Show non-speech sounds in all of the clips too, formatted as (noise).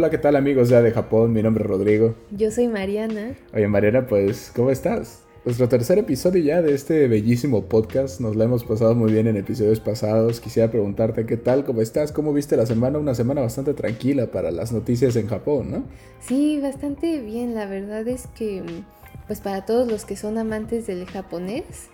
Hola, ¿qué tal amigos ya de Japón? Mi nombre es Rodrigo. Yo soy Mariana. Oye, Mariana, pues, ¿cómo estás? Nuestro tercer episodio ya de este bellísimo podcast. Nos la hemos pasado muy bien en episodios pasados. Quisiera preguntarte qué tal, cómo estás, cómo viste la semana. Una semana bastante tranquila para las noticias en Japón, ¿no? Sí, bastante bien. La verdad es que, pues para todos los que son amantes del japonés,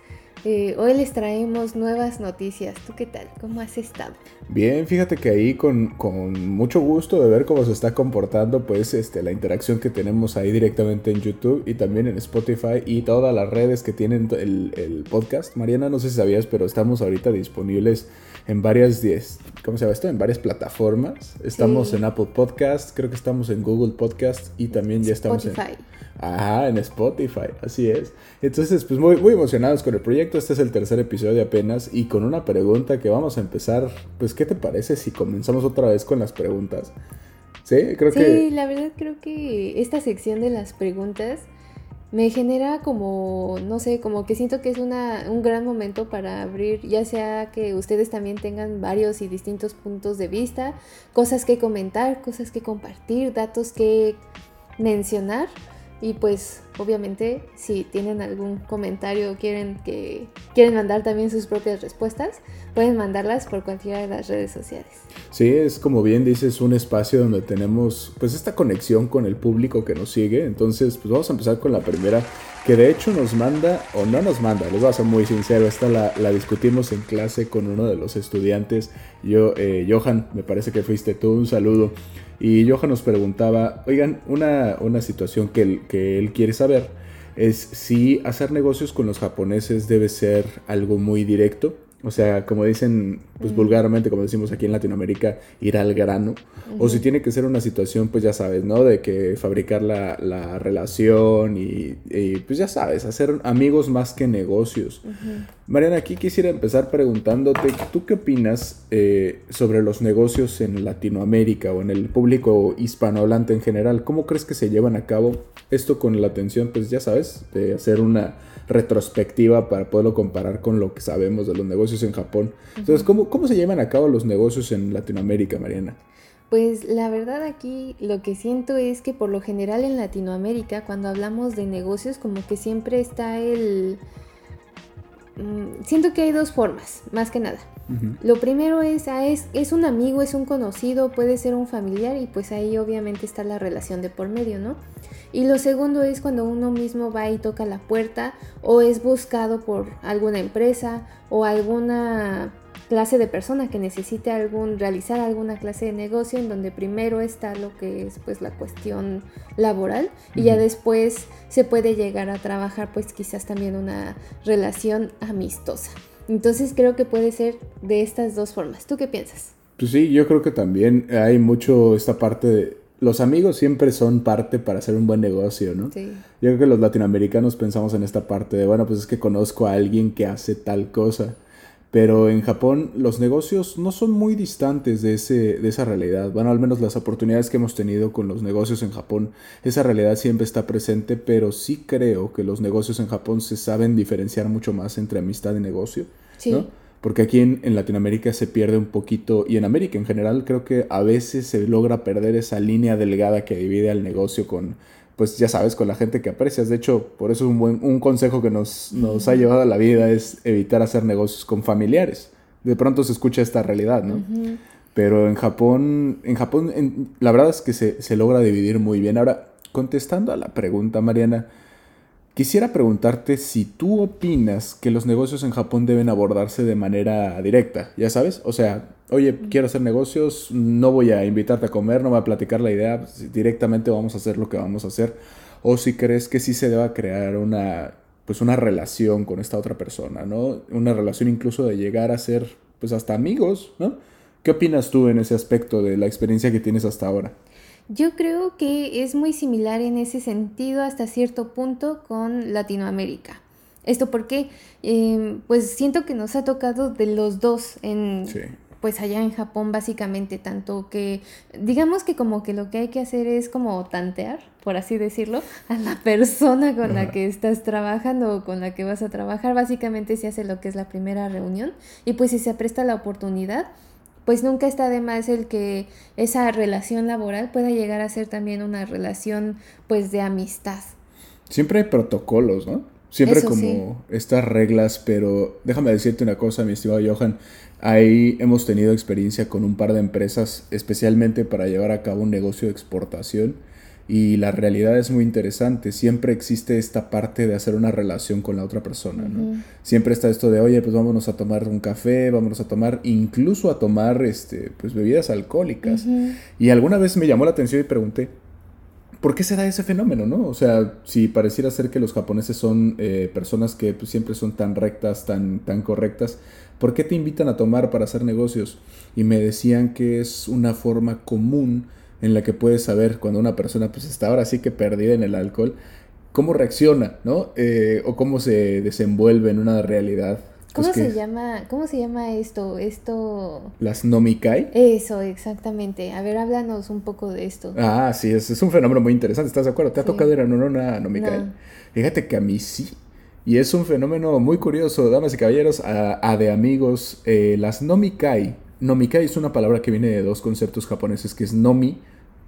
eh, hoy les traemos nuevas noticias. ¿Tú qué tal? ¿Cómo has estado? Bien, fíjate que ahí con, con, mucho gusto de ver cómo se está comportando pues este, la interacción que tenemos ahí directamente en YouTube y también en Spotify y todas las redes que tienen el, el podcast. Mariana, no sé si sabías, pero estamos ahorita disponibles en varias, ¿cómo se llama esto? En varias plataformas. Estamos en Apple Podcast, creo que estamos en Google Podcast y también ya estamos Spotify. en... Ajá, en Spotify, así es. Entonces, pues muy, muy emocionados con el proyecto. Este es el tercer episodio apenas y con una pregunta que vamos a empezar. Pues, ¿qué te parece si comenzamos otra vez con las preguntas? Sí, creo sí, que... Sí, la verdad creo que esta sección de las preguntas me genera como, no sé, como que siento que es una, un gran momento para abrir, ya sea que ustedes también tengan varios y distintos puntos de vista, cosas que comentar, cosas que compartir, datos que mencionar. Y pues obviamente si tienen algún comentario o quieren que quieren mandar también sus propias respuestas, pueden mandarlas por cualquiera de las redes sociales. Sí, es como bien dices, un espacio donde tenemos pues esta conexión con el público que nos sigue. Entonces, pues vamos a empezar con la primera, que de hecho nos manda o no nos manda, les voy a ser muy sincero, esta la, discutimos en clase con uno de los estudiantes. Yo, eh, Johan, me parece que fuiste tú, un saludo. Y Johan nos preguntaba, oigan, una, una situación que él, que él quiere saber es si hacer negocios con los japoneses debe ser algo muy directo o sea, como dicen, pues vulgarmente, como decimos aquí en Latinoamérica, ir al grano. O si tiene que ser una situación, pues ya sabes, ¿no? De que fabricar la, la relación y, pues ya sabes, hacer amigos más que negocios. Mariana, aquí quisiera empezar preguntándote, ¿tú qué opinas eh, sobre los negocios en Latinoamérica o en el público hispanohablante en general? ¿Cómo crees que se llevan a cabo esto con la atención, pues ya sabes, de hacer una retrospectiva para poderlo comparar con lo que sabemos de los negocios en Japón. Entonces, ¿cómo, ¿cómo se llevan a cabo los negocios en Latinoamérica, Mariana? Pues la verdad aquí lo que siento es que por lo general en Latinoamérica cuando hablamos de negocios como que siempre está el... Mm, siento que hay dos formas, más que nada. Lo primero es, ah, es, es un amigo, es un conocido, puede ser un familiar y pues ahí obviamente está la relación de por medio, ¿no? Y lo segundo es cuando uno mismo va y toca la puerta o es buscado por alguna empresa o alguna clase de persona que necesite algún realizar alguna clase de negocio en donde primero está lo que es pues la cuestión laboral y ya después se puede llegar a trabajar pues quizás también una relación amistosa. Entonces creo que puede ser de estas dos formas. ¿Tú qué piensas? Pues sí, yo creo que también hay mucho esta parte de... Los amigos siempre son parte para hacer un buen negocio, ¿no? Sí. Yo creo que los latinoamericanos pensamos en esta parte de, bueno, pues es que conozco a alguien que hace tal cosa. Pero en Japón los negocios no son muy distantes de, ese, de esa realidad. Bueno, al menos las oportunidades que hemos tenido con los negocios en Japón, esa realidad siempre está presente, pero sí creo que los negocios en Japón se saben diferenciar mucho más entre amistad y negocio. Sí. ¿no? Porque aquí en, en, Latinoamérica se pierde un poquito, y en América en general creo que a veces se logra perder esa línea delgada que divide al negocio con, pues ya sabes, con la gente que aprecias. De hecho, por eso un buen un consejo que nos, nos ha llevado a la vida es evitar hacer negocios con familiares. De pronto se escucha esta realidad, ¿no? Pero en Japón, en Japón en, la verdad es que se, se logra dividir muy bien. Ahora, contestando a la pregunta, Mariana, Quisiera preguntarte si tú opinas que los negocios en Japón deben abordarse de manera directa, ya sabes, o sea, oye, quiero hacer negocios, no voy a invitarte a comer, no voy a platicar la idea, directamente vamos a hacer lo que vamos a hacer, o si crees que sí se deba crear una, pues una relación con esta otra persona, ¿no? Una relación incluso de llegar a ser, pues hasta amigos, ¿no? ¿Qué opinas tú en ese aspecto de la experiencia que tienes hasta ahora? Yo creo que es muy similar en ese sentido hasta cierto punto con Latinoamérica. Esto porque, eh, pues siento que nos ha tocado de los dos en, Sí. pues allá en Japón básicamente, tanto que, digamos que como que lo que hay que hacer es como tantear, por así decirlo, a la (laughs) persona con la que estás trabajando o con la que vas a trabajar. Básicamente se hace lo que es la primera reunión y pues si se presta la oportunidad, pues nunca está de más el que esa relación laboral pueda llegar a ser también una relación pues de amistad. Siempre hay protocolos, ¿no? Siempre como estas reglas, pero déjame decirte una cosa, mi estimado Johan. Ahí hemos tenido experiencia con un par de empresas, especialmente para llevar a cabo un negocio de exportación. Y la realidad es muy interesante. Siempre existe esta parte de hacer una relación con la otra persona, ¿no? Siempre está esto de, oye, pues vámonos a tomar un café, vámonos a tomar, incluso a tomar, este, pues bebidas alcohólicas. Y alguna vez me llamó la atención y pregunté, ¿por qué se da ese fenómeno, no? O sea, si pareciera ser que los japoneses son eh, personas que pues, siempre son tan rectas, tan, tan correctas, ¿por qué te invitan a tomar para hacer negocios? Y me decían que es una forma común en la que puedes saber cuando una persona pues está ahora sí que perdida en el alcohol, cómo reacciona, ¿no? Eh, o cómo se desenvuelve en una realidad ¿Cómo se llama? ¿Cómo se llama esto? Esto. Las nomikai. Eso, exactamente. A ver, háblanos un poco de esto. Ah, sí, es, es un fenómeno muy interesante. ¿Estás de acuerdo? ¿Te ha tocado ir a una nomikai? Fíjate que a mí sí. Y es un fenómeno muy curioso, damas y caballeros, a, de amigos. Eh, las nomikai. Nomikai es una palabra que viene de dos conceptos japoneses, que es nomi,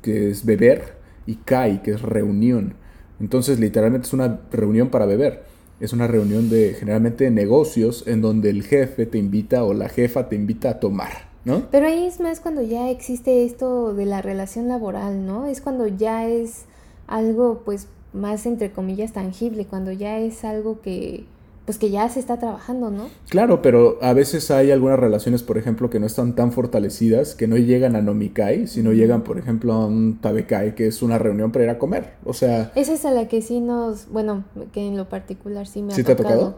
que es beber, y kai, que es reunión. Entonces, literalmente es una reunión para beber es una reunión de generalmente de negocios en donde el jefe te invita o la jefa te invita a tomar, ¿no? Pero ahí es más cuando ya existe esto de la relación laboral, ¿no? Es cuando ya es algo pues más entre comillas tangible, cuando ya es algo que pues que ya se está trabajando, ¿no? Claro, pero a veces hay algunas relaciones, por ejemplo, que no están tan fortalecidas, que no llegan a Nomikai, sino llegan, por ejemplo, a un Tabekai, que es una reunión para ir a comer. O sea... Esa es a la que sí nos, bueno, que en lo particular sí me ha ¿Sí te ha tocado?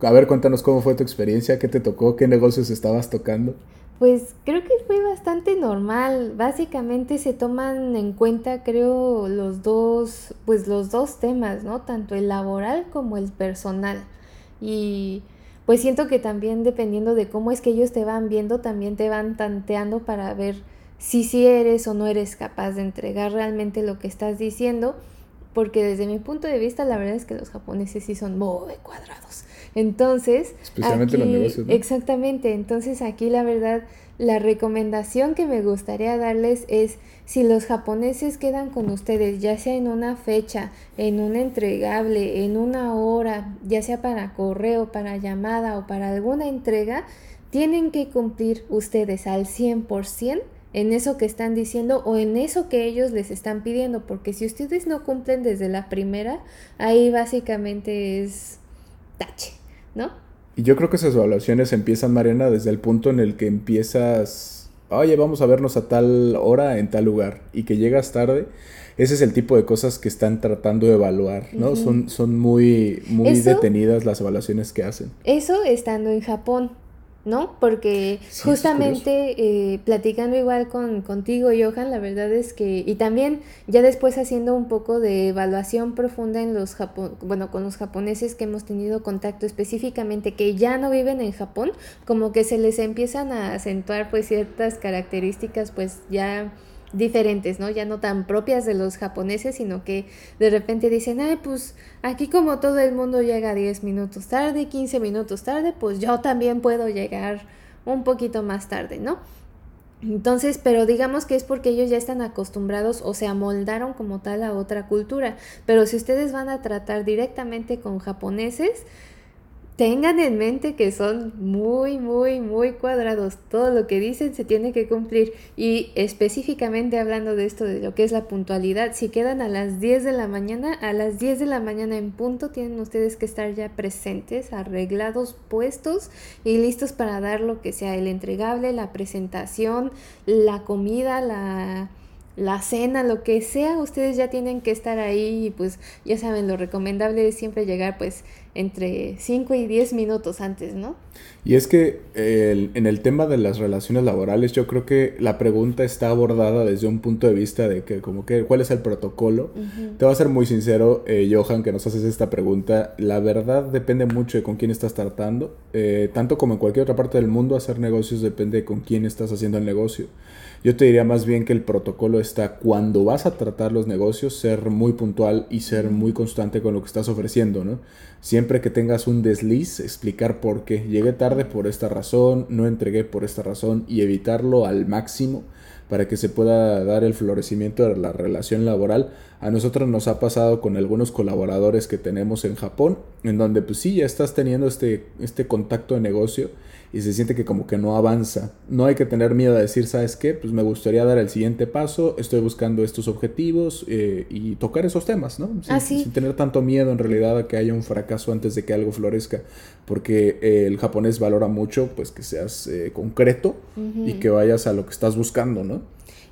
A ver, cuéntanos cómo fue tu experiencia, qué te tocó, qué negocios estabas tocando. Pues creo que fue bastante normal. Básicamente se toman en cuenta, creo, los dos, pues los dos temas, ¿no? Tanto el laboral como el personal. Y pues siento que también dependiendo de cómo es que ellos te van viendo, también te van tanteando para ver si sí eres o no eres capaz de entregar realmente lo que estás diciendo, porque desde mi punto de vista la verdad es que los japoneses sí son muy cuadrados. Entonces, especialmente los negocios. Exactamente, entonces aquí la verdad la recomendación que me gustaría darles es si los japoneses quedan con ustedes, ya sea en una fecha, en un entregable, en una hora, ya sea para correo, para llamada o para alguna entrega, tienen que cumplir ustedes al 100% en eso que están diciendo o en eso que ellos les están pidiendo, porque si ustedes no cumplen desde la primera, ahí básicamente es tache, ¿no? Y yo creo que esas evaluaciones empiezan, Mariana, desde el punto en el que empiezas, oye, vamos a vernos a tal hora en tal lugar, y que llegas tarde. Ese es el tipo de cosas que están tratando de evaluar, ¿no? son, son muy, muy detenidas las evaluaciones que hacen. Eso estando en Japón. ¿No? Porque justamente eh, platicando igual con, contigo, Johan, la verdad es que, y también ya después haciendo un poco de evaluación profunda en los Japón, bueno, con los japoneses que hemos tenido contacto específicamente, que ya no viven en Japón, como que se les empiezan a acentuar pues ciertas características pues ya diferentes, ¿no? Ya no tan propias de los japoneses, sino que de repente dicen, ay, pues aquí como todo el mundo llega 10 minutos tarde, 15 minutos tarde, pues yo también puedo llegar un poquito más tarde, ¿no? Entonces, pero digamos que es porque ellos ya están acostumbrados o se amoldaron como tal a otra cultura. Pero si ustedes van a tratar directamente con japoneses, tengan en mente que son muy, muy, muy cuadrados. Todo lo que dicen se tiene que cumplir. Y específicamente hablando de esto, de lo que es la puntualidad, si quedan a las 10 de la mañana, a las 10 de la mañana en punto tienen ustedes que estar ya presentes, arreglados, puestos y listos para dar lo que sea el entregable, la presentación, la comida, la la cena, lo que sea, ustedes ya tienen que estar ahí y pues ya saben, lo recomendable es siempre llegar pues entre 5 y 10 minutos antes, ¿no? Y es que en el tema de las relaciones laborales yo creo que la pregunta está abordada desde un punto de vista de que como que cuál es el protocolo. Te voy a ser muy sincero, eh, Johan, que nos haces esta pregunta. La verdad depende mucho de con quién estás tratando. Eh, tanto como en cualquier otra parte del mundo, hacer negocios depende de con quién estás haciendo el negocio. Yo te diría más bien que el protocolo está cuando vas a tratar los negocios, ser muy puntual y ser muy constante con lo que estás ofreciendo, ¿no? Siempre que tengas un desliz, explicar por qué. Llegué tarde por esta razón, no entregué por esta razón y evitarlo al máximo para que se pueda dar el florecimiento de la relación laboral. A nosotros nos ha pasado con algunos colaboradores que tenemos en Japón, en donde pues sí, ya estás teniendo este, este contacto de negocio y se siente que como que no avanza. No hay que tener miedo a decir, ¿sabes qué? Pues me gustaría dar el siguiente paso, estoy buscando estos objetivos eh, y tocar esos temas, ¿no? Ah, sin, tener tanto miedo en realidad a que haya un fracaso antes de que algo florezca, porque eh, el japonés valora mucho pues que seas eh, concreto y que vayas a lo que estás buscando, ¿no?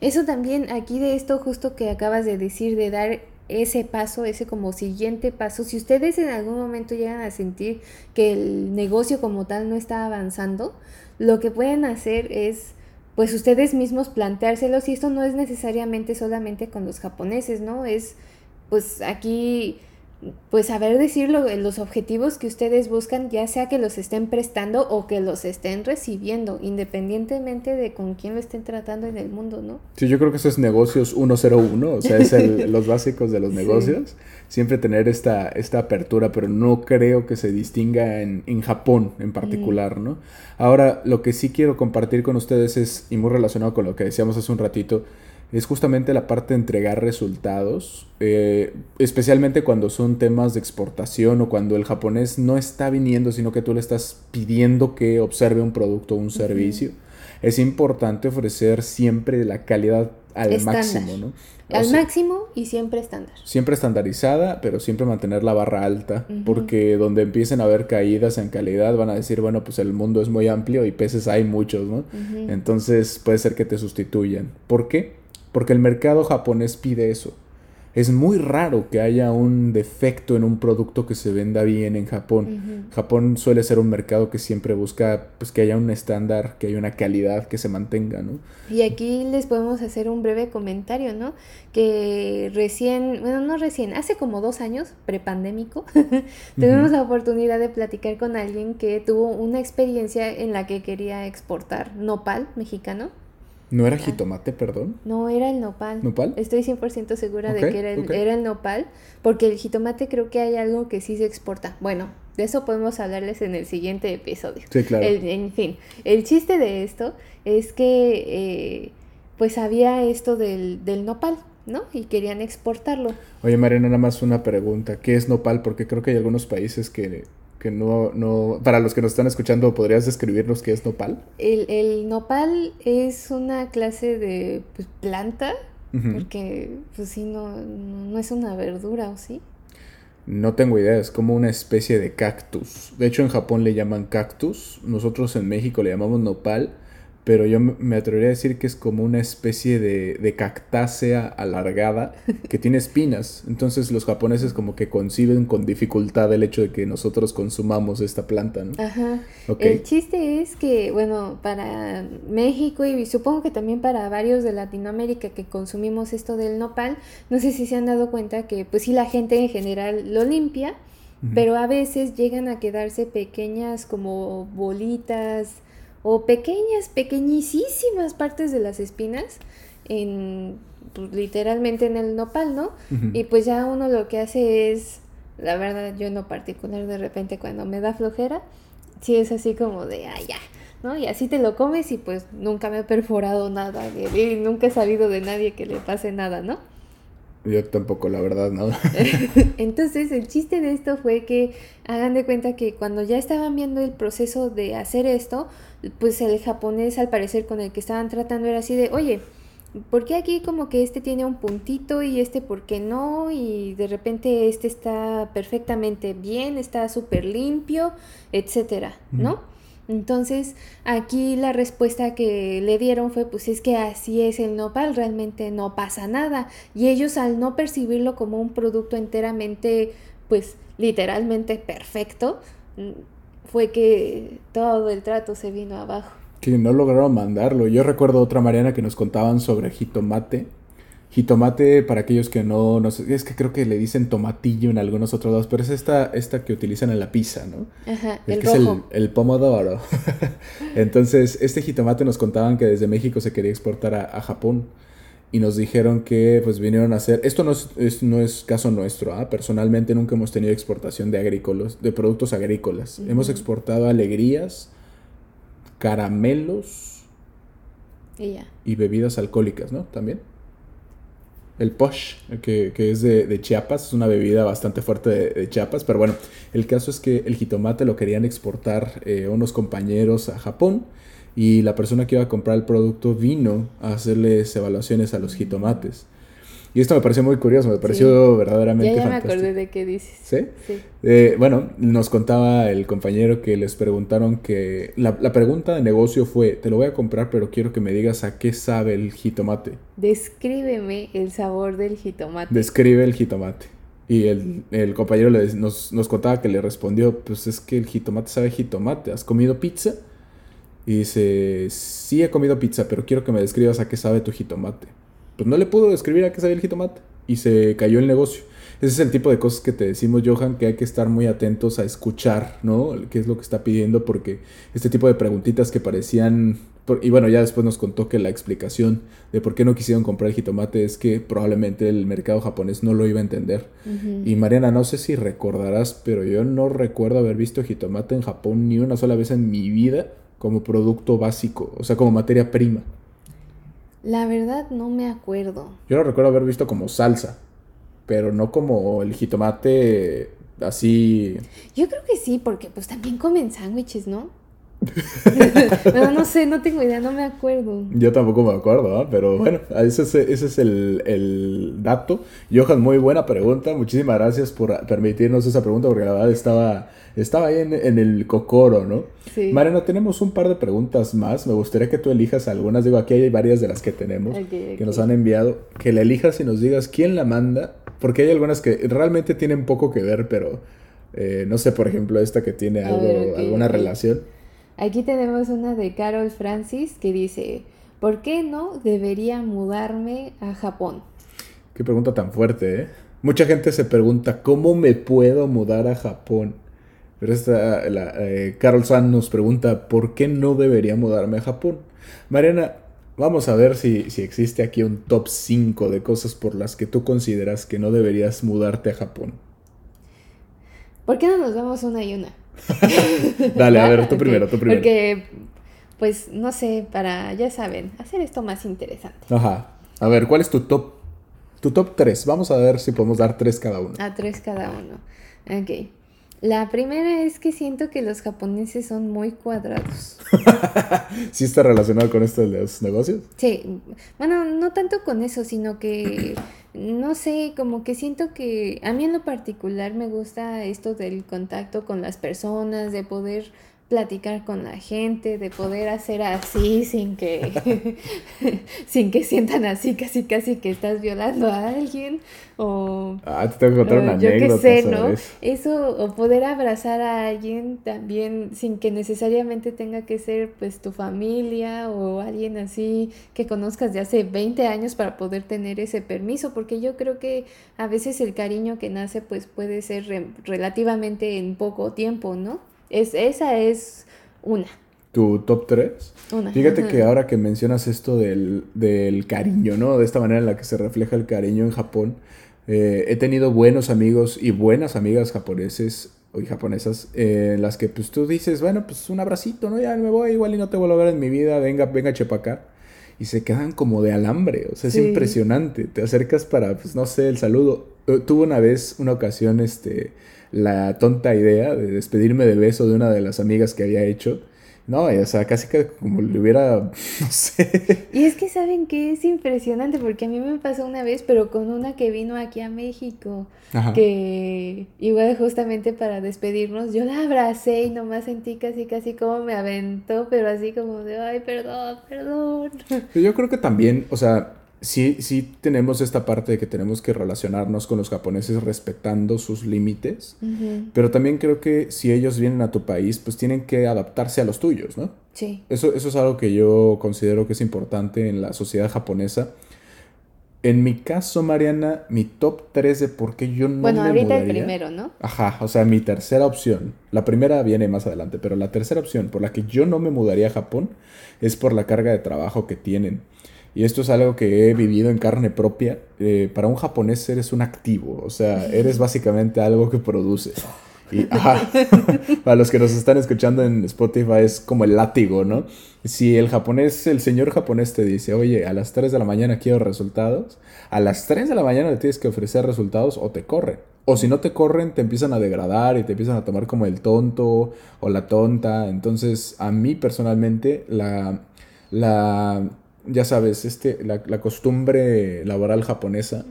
Eso también, aquí de esto justo que acabas de decir, de dar ese paso, ese como siguiente paso, si ustedes en algún momento llegan a sentir que el negocio como tal no está avanzando, lo que pueden hacer es pues ustedes mismos planteárselos y esto no es necesariamente solamente con los japoneses, ¿no? Es pues aquí pues saber decir los objetivos que ustedes buscan, ya sea que los estén prestando o que los estén recibiendo, independientemente de con quién lo estén tratando en el mundo, ¿no? Sí, yo creo que eso es negocios 101, o sea, es (laughs) los básicos de los negocios. Siempre tener esta, esta apertura, pero no creo que se distinga en, en Japón en particular, ¿no? Ahora, lo que sí quiero compartir con ustedes es, y muy relacionado con lo que decíamos hace un ratito, es justamente la parte de entregar resultados, eh, especialmente cuando son temas de exportación o cuando el japonés no está viniendo, sino que tú le estás pidiendo que observe un producto o un servicio. Es importante ofrecer siempre la calidad al máximo, ¿no? al máximo y siempre estándar. Siempre estandarizada, pero siempre mantener la barra alta, porque donde empiecen a haber caídas en calidad van a decir, bueno, pues el mundo es muy amplio y peces hay muchos, ¿no? Entonces puede ser que te sustituyan. ¿Por qué? Porque el mercado japonés pide eso. Es muy raro que haya un defecto en un producto que se venda bien en Japón. Japón suele ser un mercado que siempre busca pues, que haya un estándar, que haya una calidad que se mantenga, ¿no? Y aquí les podemos hacer un breve comentario, ¿no? Que recién, bueno, no recién, hace como dos años, prepandémico, (laughs) tuvimos la oportunidad de platicar con alguien que tuvo una experiencia en la que quería exportar nopal mexicano ¿No era jitomate, perdón? No, era el nopal. ¿Nopal? Estoy 100% segura de que era el, era el nopal, porque el jitomate creo que hay algo que sí se exporta. Bueno, de eso podemos hablarles en el siguiente episodio. Sí, claro. en fin, el chiste de esto es que eh, pues había esto del, del nopal, ¿no? Y querían exportarlo. Oye, Mariana, nada más una pregunta. ¿Qué es nopal? Porque creo que hay algunos países que que no, no, para los que nos están escuchando, ¿podrías describirnos qué es nopal? El, nopal es una clase de pues, planta, porque pues sí, no, no es una verdura, ¿o sí? No tengo idea, es como una especie de cactus. De hecho, en Japón le llaman cactus, nosotros en México le llamamos nopal pero yo me atrevería a decir que es como una especie de, de, cactácea alargada que tiene espinas. Entonces los japoneses como que conciben con dificultad el hecho de que nosotros consumamos esta planta, ¿no? Ajá. El chiste es que, bueno, para México y supongo que también para varios de Latinoamérica que consumimos esto del nopal, no sé si se han dado cuenta que pues sí la gente en general lo limpia, pero a veces llegan a quedarse pequeñas como bolitas, o pequeñas, pequeñísimas partes de las espinas en pues, literalmente en el nopal, ¿no? Y pues ya uno lo que hace es, la verdad, yo en lo particular de repente cuando me da flojera, sí es así como de, ah, ya, ¿no? Y así te lo comes y pues nunca me he perforado nada, y nunca he sabido de nadie que le pase nada, ¿no? Yo tampoco, la verdad, nada. (laughs) (laughs) Entonces, el chiste de esto fue que hagan de cuenta que cuando ya estaban viendo el proceso de hacer esto, pues el japonés al parecer con el que estaban tratando era así de, oye, ¿por qué aquí como que este tiene un puntito y este por qué no? Y de repente este está perfectamente bien, está súper limpio, etcétera, ¿no? Entonces, aquí la respuesta que le dieron fue, pues es que así es el nopal, realmente no pasa nada. Y ellos al no percibirlo como un producto enteramente, pues literalmente perfecto, fue que todo el trato se vino abajo. Que no lograron mandarlo. Yo recuerdo otra Mariana que nos contaban sobre jitomate Jitomate, para aquellos que no, no sé, es que creo que le dicen tomatillo en algunos otros lados, pero es esta, esta que utilizan en la pizza, ¿no? Ajá, El, el que es el, rojo. el pomodoro. (laughs) Entonces, este jitomate nos contaban que desde México se quería exportar a, a Japón. Y nos dijeron que pues vinieron a hacer. Esto no es, es- no es caso nuestro, ¿ah? Personalmente nunca hemos tenido exportación de agrícolas, de productos agrícolas. Hemos exportado alegrías, caramelos Y ya. y bebidas alcohólicas, ¿no? También. El posh, que, que es de, de Chiapas, es una bebida bastante fuerte de, de Chiapas, pero bueno, el caso es que el jitomate lo querían exportar eh, unos compañeros a Japón y la persona que iba a comprar el producto vino a hacerles evaluaciones a los jitomates. Y esto me pareció muy curioso, me pareció verdaderamente Ya, ya me fantástico. acordé de qué dices. ¿Sí? Sí. Eh, bueno, nos contaba el compañero que les preguntaron que la, la pregunta de negocio fue, te lo voy a comprar, pero quiero que me digas a qué sabe el jitomate. Descríbeme el sabor del jitomate. Describe el jitomate. Y el, el compañero nos, nos contaba que le respondió, pues es que el jitomate sabe jitomate. ¿Has comido pizza? Y dice, sí he comido pizza, pero quiero que me describas a qué sabe tu jitomate. Pues no le pudo describir a qué sabe el jitomate. Y se cayó el negocio. Ese es el tipo de cosas que te decimos, Johan, que hay que estar muy atentos a escuchar, ¿no? ¿Qué es lo que está pidiendo? Porque este tipo de preguntitas que parecían... por- Y bueno, ya después nos contó que la explicación de por qué no quisieron comprar el jitomate es que probablemente el mercado japonés no lo iba a entender. Y Mariana, no sé si recordarás, pero yo no recuerdo haber visto jitomate en Japón ni una sola vez en mi vida como producto básico, o sea, como materia prima. La verdad no me acuerdo. Yo lo recuerdo haber visto como salsa, pero no como el jitomate así. Yo creo que sí, porque pues también comen sándwiches, ¿no? (laughs) no, no sé, no tengo idea, no me acuerdo. Yo tampoco me acuerdo, ¿ah? pero bueno, ese es, ese es el, el dato. Johan, muy buena pregunta. Muchísimas gracias por permitirnos esa pregunta, porque la verdad estaba, estaba ahí en, en el cocoro, ¿no? Sí. Mariana, tenemos un par de preguntas más. Me gustaría que tú elijas algunas. Digo, aquí hay varias de las que tenemos que nos han enviado. Que la elijas y nos digas quién la manda. Porque hay algunas que realmente tienen poco que ver, pero eh, no sé, por ejemplo, esta que tiene algo, ver, alguna relación. Aquí tenemos una de Carol Francis que dice, ¿por qué no debería mudarme a Japón? Qué pregunta tan fuerte, ¿eh? Mucha gente se pregunta, ¿cómo me puedo mudar a Japón? Pero esta, la, eh, Carol San nos pregunta, ¿por qué no debería mudarme a Japón? Mariana, vamos a ver si, si existe aquí un top 5 de cosas por las que tú consideras que no deberías mudarte a Japón. ¿Por qué no nos damos una y una? (laughs) Dale, a ver, tú primero, tú primero. Porque, pues, no sé, para, ya saben, hacer esto más interesante. Ajá. A ver, ¿cuál es tu top? Tu top 3. Vamos a ver si podemos dar 3 cada uno. A tres cada uno. Ok. La primera es que siento que los japoneses son muy cuadrados. (laughs) ¿Sí está relacionado con esto de los negocios? Sí, bueno, no tanto con eso, sino que, no sé, como que siento que a mí en lo particular me gusta esto del contacto con las personas, de poder platicar con la gente, de poder hacer así sin que, (laughs) sin que sientan así, casi casi que estás violando a alguien, o... Ah, te tengo que contar una yo qué sé, ¿no? eso. Eso, o poder abrazar a alguien también sin que necesariamente tenga que ser pues tu familia o alguien así que conozcas de hace 20 años para poder tener ese permiso, porque yo creo que a veces el cariño que nace pues puede ser re- relativamente en poco tiempo, ¿no? Es, esa es una, ¿Tu top 3? una. Fíjate que ahora que mencionas esto del, del cariño, ¿no? De esta manera en la que se refleja el cariño en Japón, eh, he tenido buenos amigos y buenas amigas japoneses y japonesas eh, en las que pues tú dices, bueno, pues un abracito, ¿no? Ya me voy, igual y no te vuelvo a ver en mi vida, venga, venga, chepa acá. Y se quedan como de alambre, o sea, es impresionante. Te acercas para, pues no sé, el saludo. Eh, Tuve una vez, una ocasión, este, la tonta idea de despedirme de beso de una de las amigas que había hecho. No, o sea, casi que como le hubiera, (laughs) no sé. Y es que saben que es impresionante porque a mí me pasó una vez, pero con una que vino aquí a México. Ajá. que igual justamente para despedirnos yo la abracé y nomás sentí casi casi como me aventó, pero así como de, ay, perdón, perdón. Pero Yo creo que también, o sea, sí, sí tenemos esta parte de que tenemos que relacionarnos con los japoneses respetando sus límites, pero también creo que si ellos vienen a tu país, pues tienen que adaptarse a los tuyos, ¿no? Sí, Eso, eso es algo que yo considero que es importante en la sociedad japonesa. En mi caso, Mariana, mi top 3 de por qué yo no bueno, me ahorita mudaría. el primero, ¿no? Ajá, o sea, mi tercera opción. La primera viene más adelante, pero la tercera opción por la que yo no me mudaría a Japón es por la carga de trabajo que tienen. Y esto es algo que he vivido en carne propia. Eh, para un japonés eres un activo, o sea, (laughs) eres básicamente algo que produce. Y, (laughs) ajá, (laughs) para los que nos están escuchando en Spotify es como el látigo, ¿no? Si el japonés, el señor japonés te dice, oye, a las 3 de la mañana quiero resultados, a las 3 de la mañana le tienes que ofrecer resultados o te corren. O si no te corren, te empiezan a degradar y te empiezan a tomar como el tonto o la tonta. Entonces, a mí personalmente, la, la ya sabes, este, la, la costumbre laboral japonesa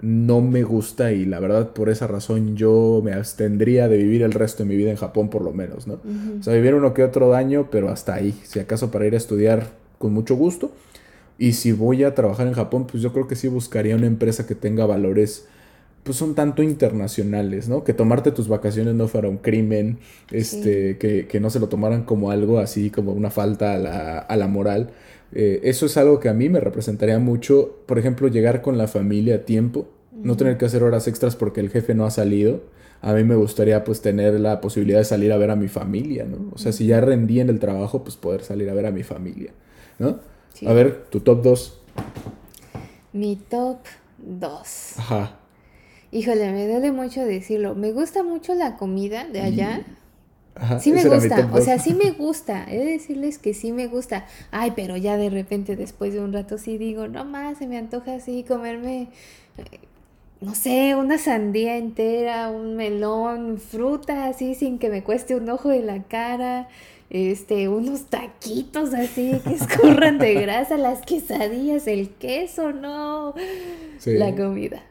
no me gusta y la verdad por esa razón yo me abstendría de vivir el resto de mi vida en Japón por lo menos, ¿no? O sea, vivir uno que otro daño, pero hasta ahí. Si acaso para ir a estudiar con mucho gusto. Y si voy a trabajar en Japón, pues yo creo que sí buscaría una empresa que tenga valores pues un tanto internacionales, ¿no? Que tomarte tus vacaciones no fuera un crimen, este, que, que no se lo tomaran como algo así, como una falta a la, a la moral. Eh, eso es algo que a mí me representaría mucho, por ejemplo, llegar con la familia a tiempo, no tener que hacer horas extras porque el jefe no ha salido. A mí me gustaría pues tener la posibilidad de salir a ver a mi familia, ¿no? O sea, si ya rendí en el trabajo, pues poder salir a ver a mi familia, ¿no? Sí. A ver, tu top 2. Mi top 2. Ajá. Híjole, me duele mucho decirlo. Me gusta mucho la comida de allá. Ajá. Sí me gusta, o sea, sí me (laughs) gusta, he de decirles que sí me gusta. Ay, pero ya de repente después de un rato sí digo, no más, se me antoja así comerme, eh, no sé, una sandía entera, un melón, fruta así sin que me cueste un ojo de la cara, este, unos taquitos así que (laughs) escurran de grasa, las quesadillas, el queso, no, Sí. la comida.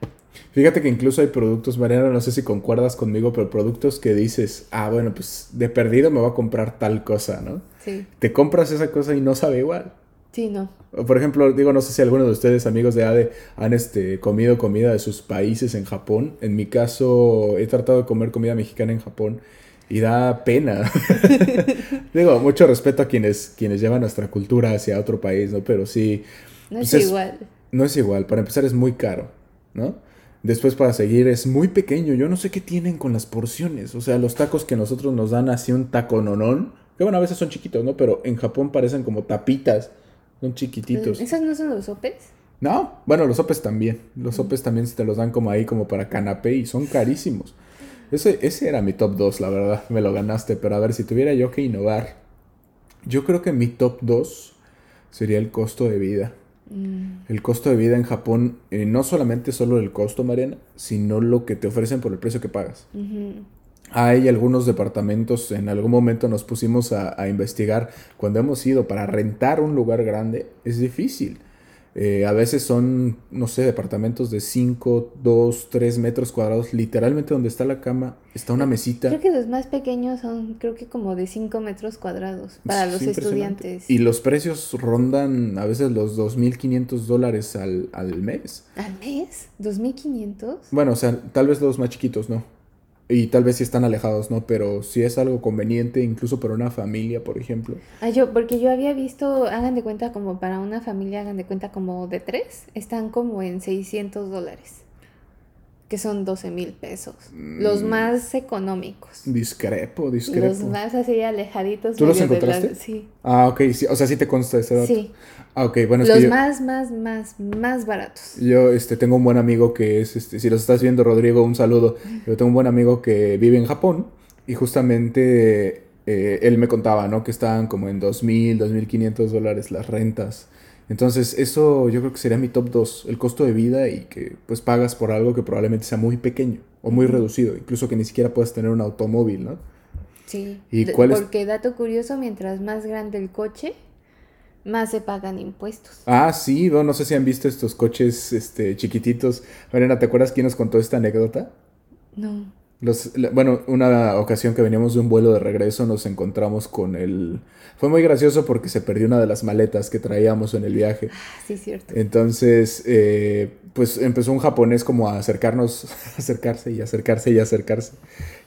Fíjate que incluso hay productos, Mariana, no sé si concuerdas conmigo, pero productos que dices, ah, bueno, pues de perdido me voy a comprar tal cosa, ¿no? Sí, Te compras esa cosa y no sabe igual. sí, no. Por ejemplo, digo, no sé si algunos de ustedes, amigos de ADE, han este, comido comida de sus países en Japón. En mi caso, he tratado de comer comida mexicana en Japón y da pena. (laughs) digo, mucho respeto a quienes, quienes llevan nuestra cultura hacia otro país, ¿no? Pero sí, No Pues es es- igual. no es igual. Para empezar, es muy caro, ¿no? Después, para seguir, es muy pequeño. Yo no sé qué tienen con las porciones. O sea, los tacos que nosotros nos dan así un taco nonón, que bueno, a veces son chiquitos, ¿no? Pero en Japón parecen como tapitas. Son chiquititos. ¿Esos no son los sopes? No, bueno, los sopes también. Los sopes también se te los dan como ahí, como para canapé y son carísimos. Ese, ese era mi top 2, la verdad. Me lo ganaste. Pero a ver, si tuviera yo que innovar, yo creo que mi top 2 sería el costo de vida. Mm, El costo de vida en Japón, eh, no solamente solo el costo, Mariana, sino lo que te ofrecen por el precio que pagas. Hay algunos departamentos, en algún momento nos pusimos a, a investigar, cuando hemos ido para rentar un lugar grande, es difícil. Eh, a veces son, no sé, departamentos de 5, 2, 3 metros cuadrados, literalmente donde está la cama, está una mesita. Creo que los más pequeños son, creo que como de 5 metros cuadrados para Es los estudiantes. Y los precios rondan a veces los 2.500 dólares al, al mes. ¿Al mes? ¿2.500? Bueno, o sea, tal vez los más chiquitos no. Y tal vez sí están alejados, ¿no? Pero sí es algo conveniente, incluso para una familia, por ejemplo. Ah, yo, porque yo había visto, hagan de cuenta como para una familia, hagan de cuenta como de tres, están como en 600 dólares, que son 12 mil pesos. Los Mm. más económicos. Discrepo, discrepo. Los más así alejaditos. ¿Tú los encontraste? Sí, Ah, ok, sí, o sea, sí te consta ese dato. sí. Ah, ok, bueno, es Los que yo, más, más, más, más baratos. yo, este, tengo un buen amigo que es, este, si los estás viendo, Rodrigo, un saludo. Yo tengo un buen amigo que vive en Japón y justamente eh, él me contaba, ¿no? Que estaban como en 2.000, 2.500 dólares las rentas. Entonces, eso yo creo que sería mi top 2, el costo de vida y que pues pagas por algo que probablemente sea muy pequeño o muy reducido, incluso que ni siquiera puedas tener un automóvil, ¿no? Sí. ¿Y De- cuál es- Porque dato curioso, mientras más grande el coche, más se pagan impuestos. Ah, sí, bueno, no sé si han visto estos coches este, chiquititos. Mariana, ¿te acuerdas quién nos contó esta anécdota? No. Bueno, una ocasión que veníamos de un vuelo de regreso nos encontramos con el... Fue muy gracioso porque se perdió una de las maletas que traíamos en el viaje. Ah, sí, cierto. Entonces, eh, pues empezó un japonés como a acercarnos, (laughs) acercarse y acercarse y acercarse.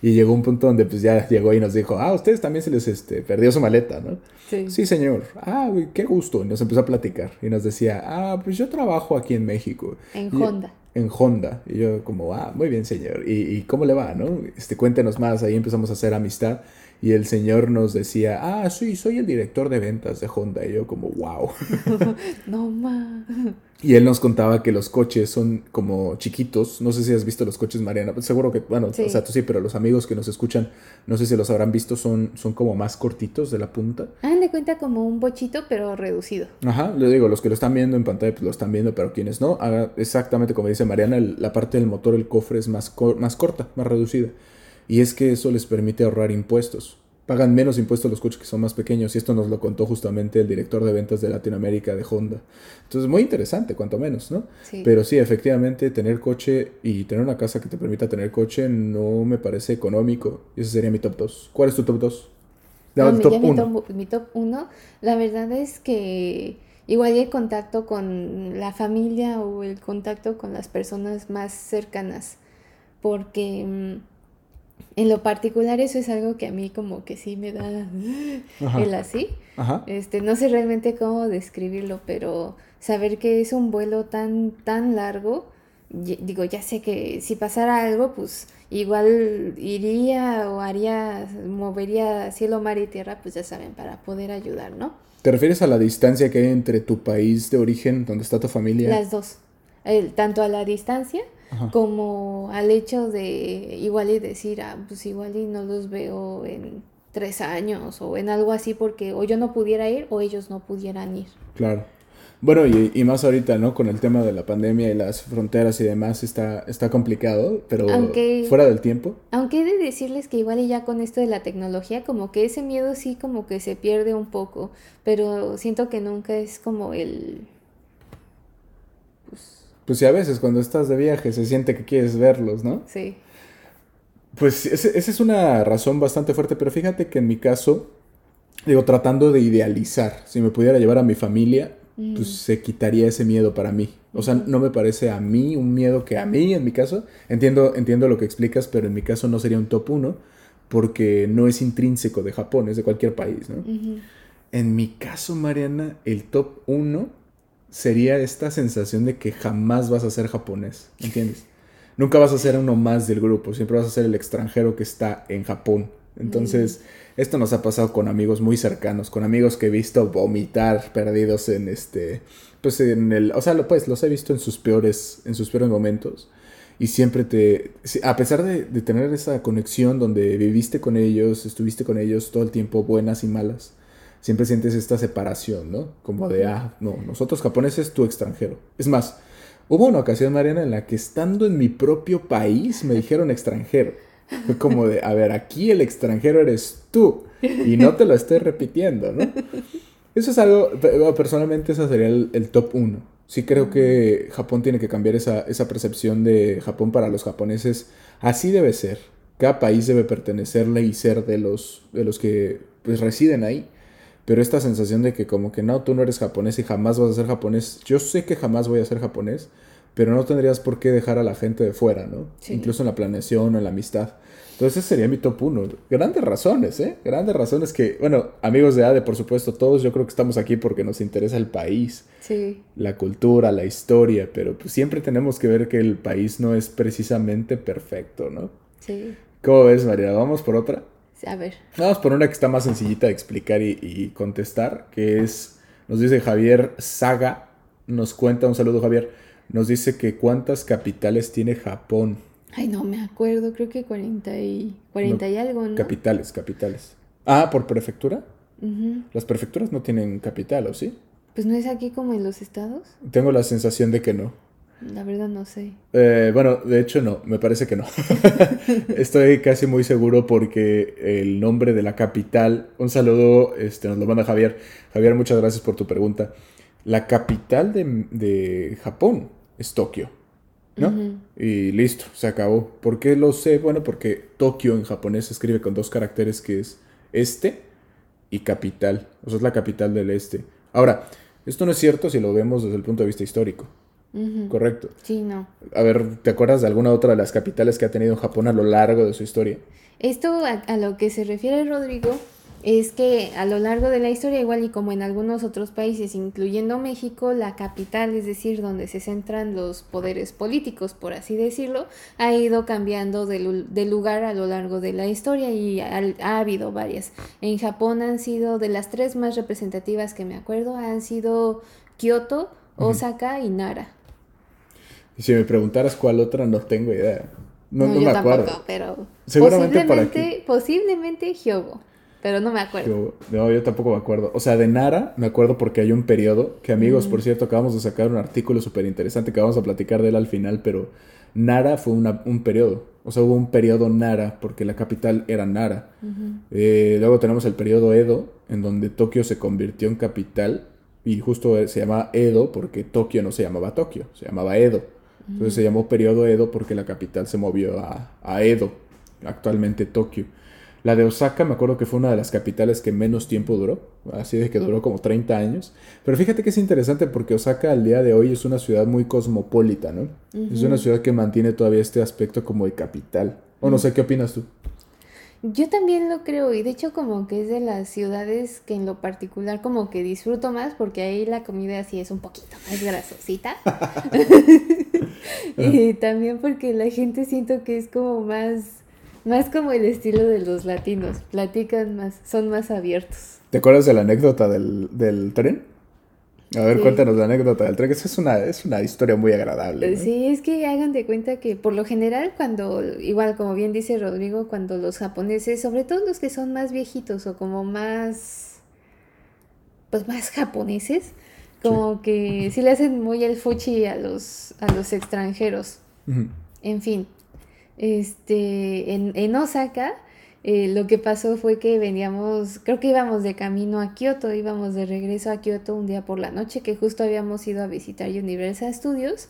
Y llegó un punto donde pues ya llegó y nos dijo, ah, ustedes también se les este, perdió su maleta, ¿no? Sí. Sí, señor. Ah, qué gusto. Y nos empezó a platicar y nos decía, ah, pues yo trabajo aquí en México. En Honda en Honda. Y yo como, ah, muy bien, señor. ¿Y, cómo le va, no? Este, cuéntenos más. Ahí empezamos a hacer amistad. Y el señor nos decía, ah, sí, soy el director de ventas de Honda. Y yo como, wow. (laughs) no más. Y él nos contaba que los coches son como chiquitos. No sé si has visto los coches, Mariana. Seguro que, bueno, o sea, tú sí, pero los amigos que nos escuchan, no sé si los habrán visto, son, son como más cortitos de la punta. Hagan de cuenta como un bochito, pero reducido. Ajá, le digo, los que lo están viendo en pantalla, pues lo están viendo, pero quienes no, haga exactamente como dice Mariana, la parte del motor, el cofre es más, más corta, más reducida. Y es que eso les permite ahorrar impuestos pagan menos impuestos los coches que son más pequeños y esto nos lo contó justamente el director de ventas de Latinoamérica de Honda. Entonces, muy interesante, cuanto menos, ¿no? Pero sí, efectivamente, tener coche y tener una casa que te permita tener coche no me parece económico. Ese sería mi top 2. ¿Cuál es tu top 2? No, mi, top 1. Mi, top 1, la verdad es que igual hay contacto con la familia o el contacto con las personas más cercanas, porque mm, en lo particular eso es algo que a mí como que sí me da el así. Este, no sé realmente cómo describirlo, pero saber que es un vuelo tan, tan largo, digo, ya sé que si pasara algo, pues igual iría o haría, movería cielo, mar y tierra, pues ya saben, para poder ayudar, ¿no? ¿Te refieres a la distancia que hay entre tu país de origen, donde está tu familia? Las dos. El, tanto a la distancia como al hecho de igual y decir, ah, pues igual y no los veo en tres años o en algo así porque o yo no pudiera ir o ellos no pudieran ir. Claro. Bueno, y, más ahorita, ¿no? Con el tema de la pandemia y las fronteras y demás está, está complicado, pero fuera del tiempo. Aunque he de decirles que igual y ya con esto de la tecnología, como que ese miedo sí como que se pierde un poco, pero siento que nunca es como el... Pues, pues sí, a veces cuando estás de viaje se siente que quieres verlos, ¿no? Sí. Pues esa es una razón bastante fuerte, pero fíjate que en mi caso, digo, tratando de idealizar, si me pudiera llevar a mi familia, pues mm. se quitaría ese miedo para mí. O sea, no me parece a mí un miedo que a mí, en mi caso, entiendo, entiendo lo que explicas, pero en mi caso no sería un top uno, porque no es intrínseco de Japón, es de cualquier país, ¿no? En mi caso, Mariana, el top uno sería esta sensación de que jamás vas a ser japonés, ¿entiendes? Nunca vas a ser uno más del grupo, siempre vas a ser el extranjero que está en Japón. Entonces, mm. esto nos ha pasado con amigos muy cercanos, con amigos que he visto vomitar perdidos en este, pues en el, o sea, pues los he visto en sus peores, en sus peores momentos. Y siempre te, a pesar de, de tener esa conexión donde viviste con ellos, estuviste con ellos todo el tiempo, buenas y malas, siempre sientes esta separación, ¿no? Como de, ah, no, nosotros japoneses, tú extranjero. Es más, hubo una ocasión, Mariana, en la que estando en mi propio país me dijeron extranjero. Fue como de, a ver, aquí el extranjero eres tú y no te lo estoy repitiendo, ¿no? Eso es algo, personalmente, ese sería el, top uno. Sí creo que Japón tiene que cambiar esa, esa percepción de Japón para los japoneses. Así debe ser. Cada país debe pertenecerle y ser de los, de los que pues, residen ahí. Pero esta sensación de que como que no, tú no eres japonés y jamás vas a ser japonés, yo sé que jamás voy a ser japonés, pero no tendrías por qué dejar a la gente de fuera, ¿no? Incluso en la planeación o en la amistad. Entonces ese sería mi top uno. Grandes razones, ¿eh? Grandes razones que, bueno, amigos de ADE, por supuesto, todos yo creo que estamos aquí porque nos interesa el país, sí. la cultura, la historia, pero pues siempre tenemos que ver que el país no es precisamente perfecto, ¿no? Sí. ¿Cómo ves, María? ¿Vamos por otra? A ver. Vamos por una que está más sencillita de explicar y, contestar, que es, nos dice Javier Saga, nos cuenta, un saludo Javier, nos dice que cuántas capitales tiene Japón. Ay, no me acuerdo, creo que 40 y, 40 y algo, ¿no? Capitales, capitales. Ah, ¿por prefectura? Las prefecturas no tienen capital, ¿o sí? Pues no es aquí como en los estados. Tengo la sensación de que no. La verdad no sé. Eh, bueno, de hecho no, me parece que no. (laughs) Estoy casi muy seguro porque el nombre de la capital, un saludo, este, nos lo manda Javier. Javier, muchas gracias por tu pregunta. La capital de, Japón es Tokio. ¿no? Y listo, se acabó. ¿Por qué lo sé? Bueno, porque Tokio en japonés se escribe con dos caracteres que es este y capital. O sea, es la capital del este. Ahora, esto no es cierto si lo vemos desde el punto de vista histórico. Correcto. Sí, no. A ver, ¿te acuerdas de alguna otra de las capitales que ha tenido Japón a lo largo de su historia? Esto a, lo que se refiere Rodrigo es que a lo largo de la historia, igual y como en algunos otros países, incluyendo México, la capital, es decir, donde se centran los poderes políticos, por así decirlo, ha ido cambiando de, lugar a lo largo de la historia y ha, ha, habido varias. En Japón han sido, de las tres más representativas que me acuerdo, han sido Kioto, Osaka y Nara. Y si me preguntaras cuál otra, no tengo idea. No, no, me acuerdo. pero Seguramente posiblemente, posiblemente Hyogo, pero no me acuerdo. No, yo tampoco me acuerdo. O sea, de Nara me acuerdo porque hay un periodo, que amigos, por cierto, acabamos de sacar un artículo súper interesante que vamos a platicar de él al final, pero Nara fue un periodo. O sea, hubo un periodo Nara, porque la capital era Nara. Eh, luego tenemos el periodo Edo, en donde Tokio se convirtió en capital. Y justo se llama Edo porque Tokio no se llamaba Tokio, se llamaba Edo. Entonces se llamó periodo Edo porque la capital se movió a, Edo, actualmente Tokio. La de Osaka me acuerdo que fue una de las capitales que menos tiempo duró, así de que duró como 30 años. Pero fíjate que es interesante porque Osaka al día de hoy es una ciudad muy cosmopolita, ¿no? Es una ciudad que mantiene todavía este aspecto como de capital. O no sé, ¿qué opinas tú? Yo también lo creo y de hecho como que es de las ciudades que en lo particular como que disfruto más porque ahí la comida sí es un poquito más grasosita. (laughs) y también porque la gente siento que es como más más como el estilo de los latinos, platican más, son más abiertos. ¿Te acuerdas de la anécdota del, del tren? A ver, cuéntanos la anécdota del tren. Esa es una, es una historia muy agradable. Sí, es que hagan de cuenta que por lo general cuando, igual como bien dice Rodrigo, cuando los japoneses, sobre todo los que son más viejitos o como más, pues más japoneses, como que sí le hacen muy el fuchi a los, a los extranjeros. En fin, este, en, en Osaka eh, lo que pasó fue que veníamos, creo que íbamos de camino a Kioto, íbamos de regreso a Kioto un día por la noche, que justo habíamos ido a visitar Universal Studios,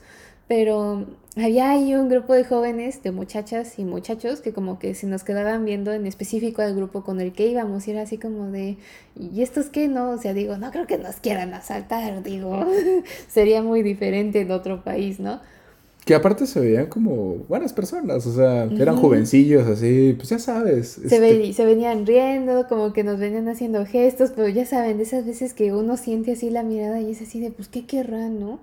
pero había ahí un grupo de jóvenes, de muchachas y muchachos, que como que se nos quedaban viendo en específico al grupo con el que íbamos, y era así como de, ¿y estos qué no? O sea, digo, no creo que nos quieran asaltar, digo, (laughs) sería muy diferente en otro país, ¿no? Que aparte se veían como buenas personas, o sea, eran jovencillos así, pues ya sabes. Se, este se venían riendo, como que nos venían haciendo gestos, pero ya saben, de esas veces que uno siente así la mirada y es así de, pues, ¿qué querrán, no?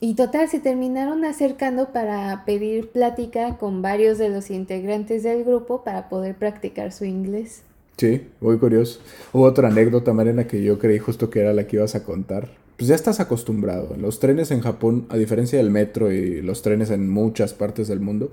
Y total, se terminaron acercando para pedir plática con varios de los integrantes del grupo para poder practicar su inglés. Sí, muy curioso. Hubo otra anécdota, Mariana, que yo creí justo que era la que ibas a contar pues ya estás acostumbrado. Los trenes en Japón, a diferencia del metro y los trenes en muchas partes del mundo,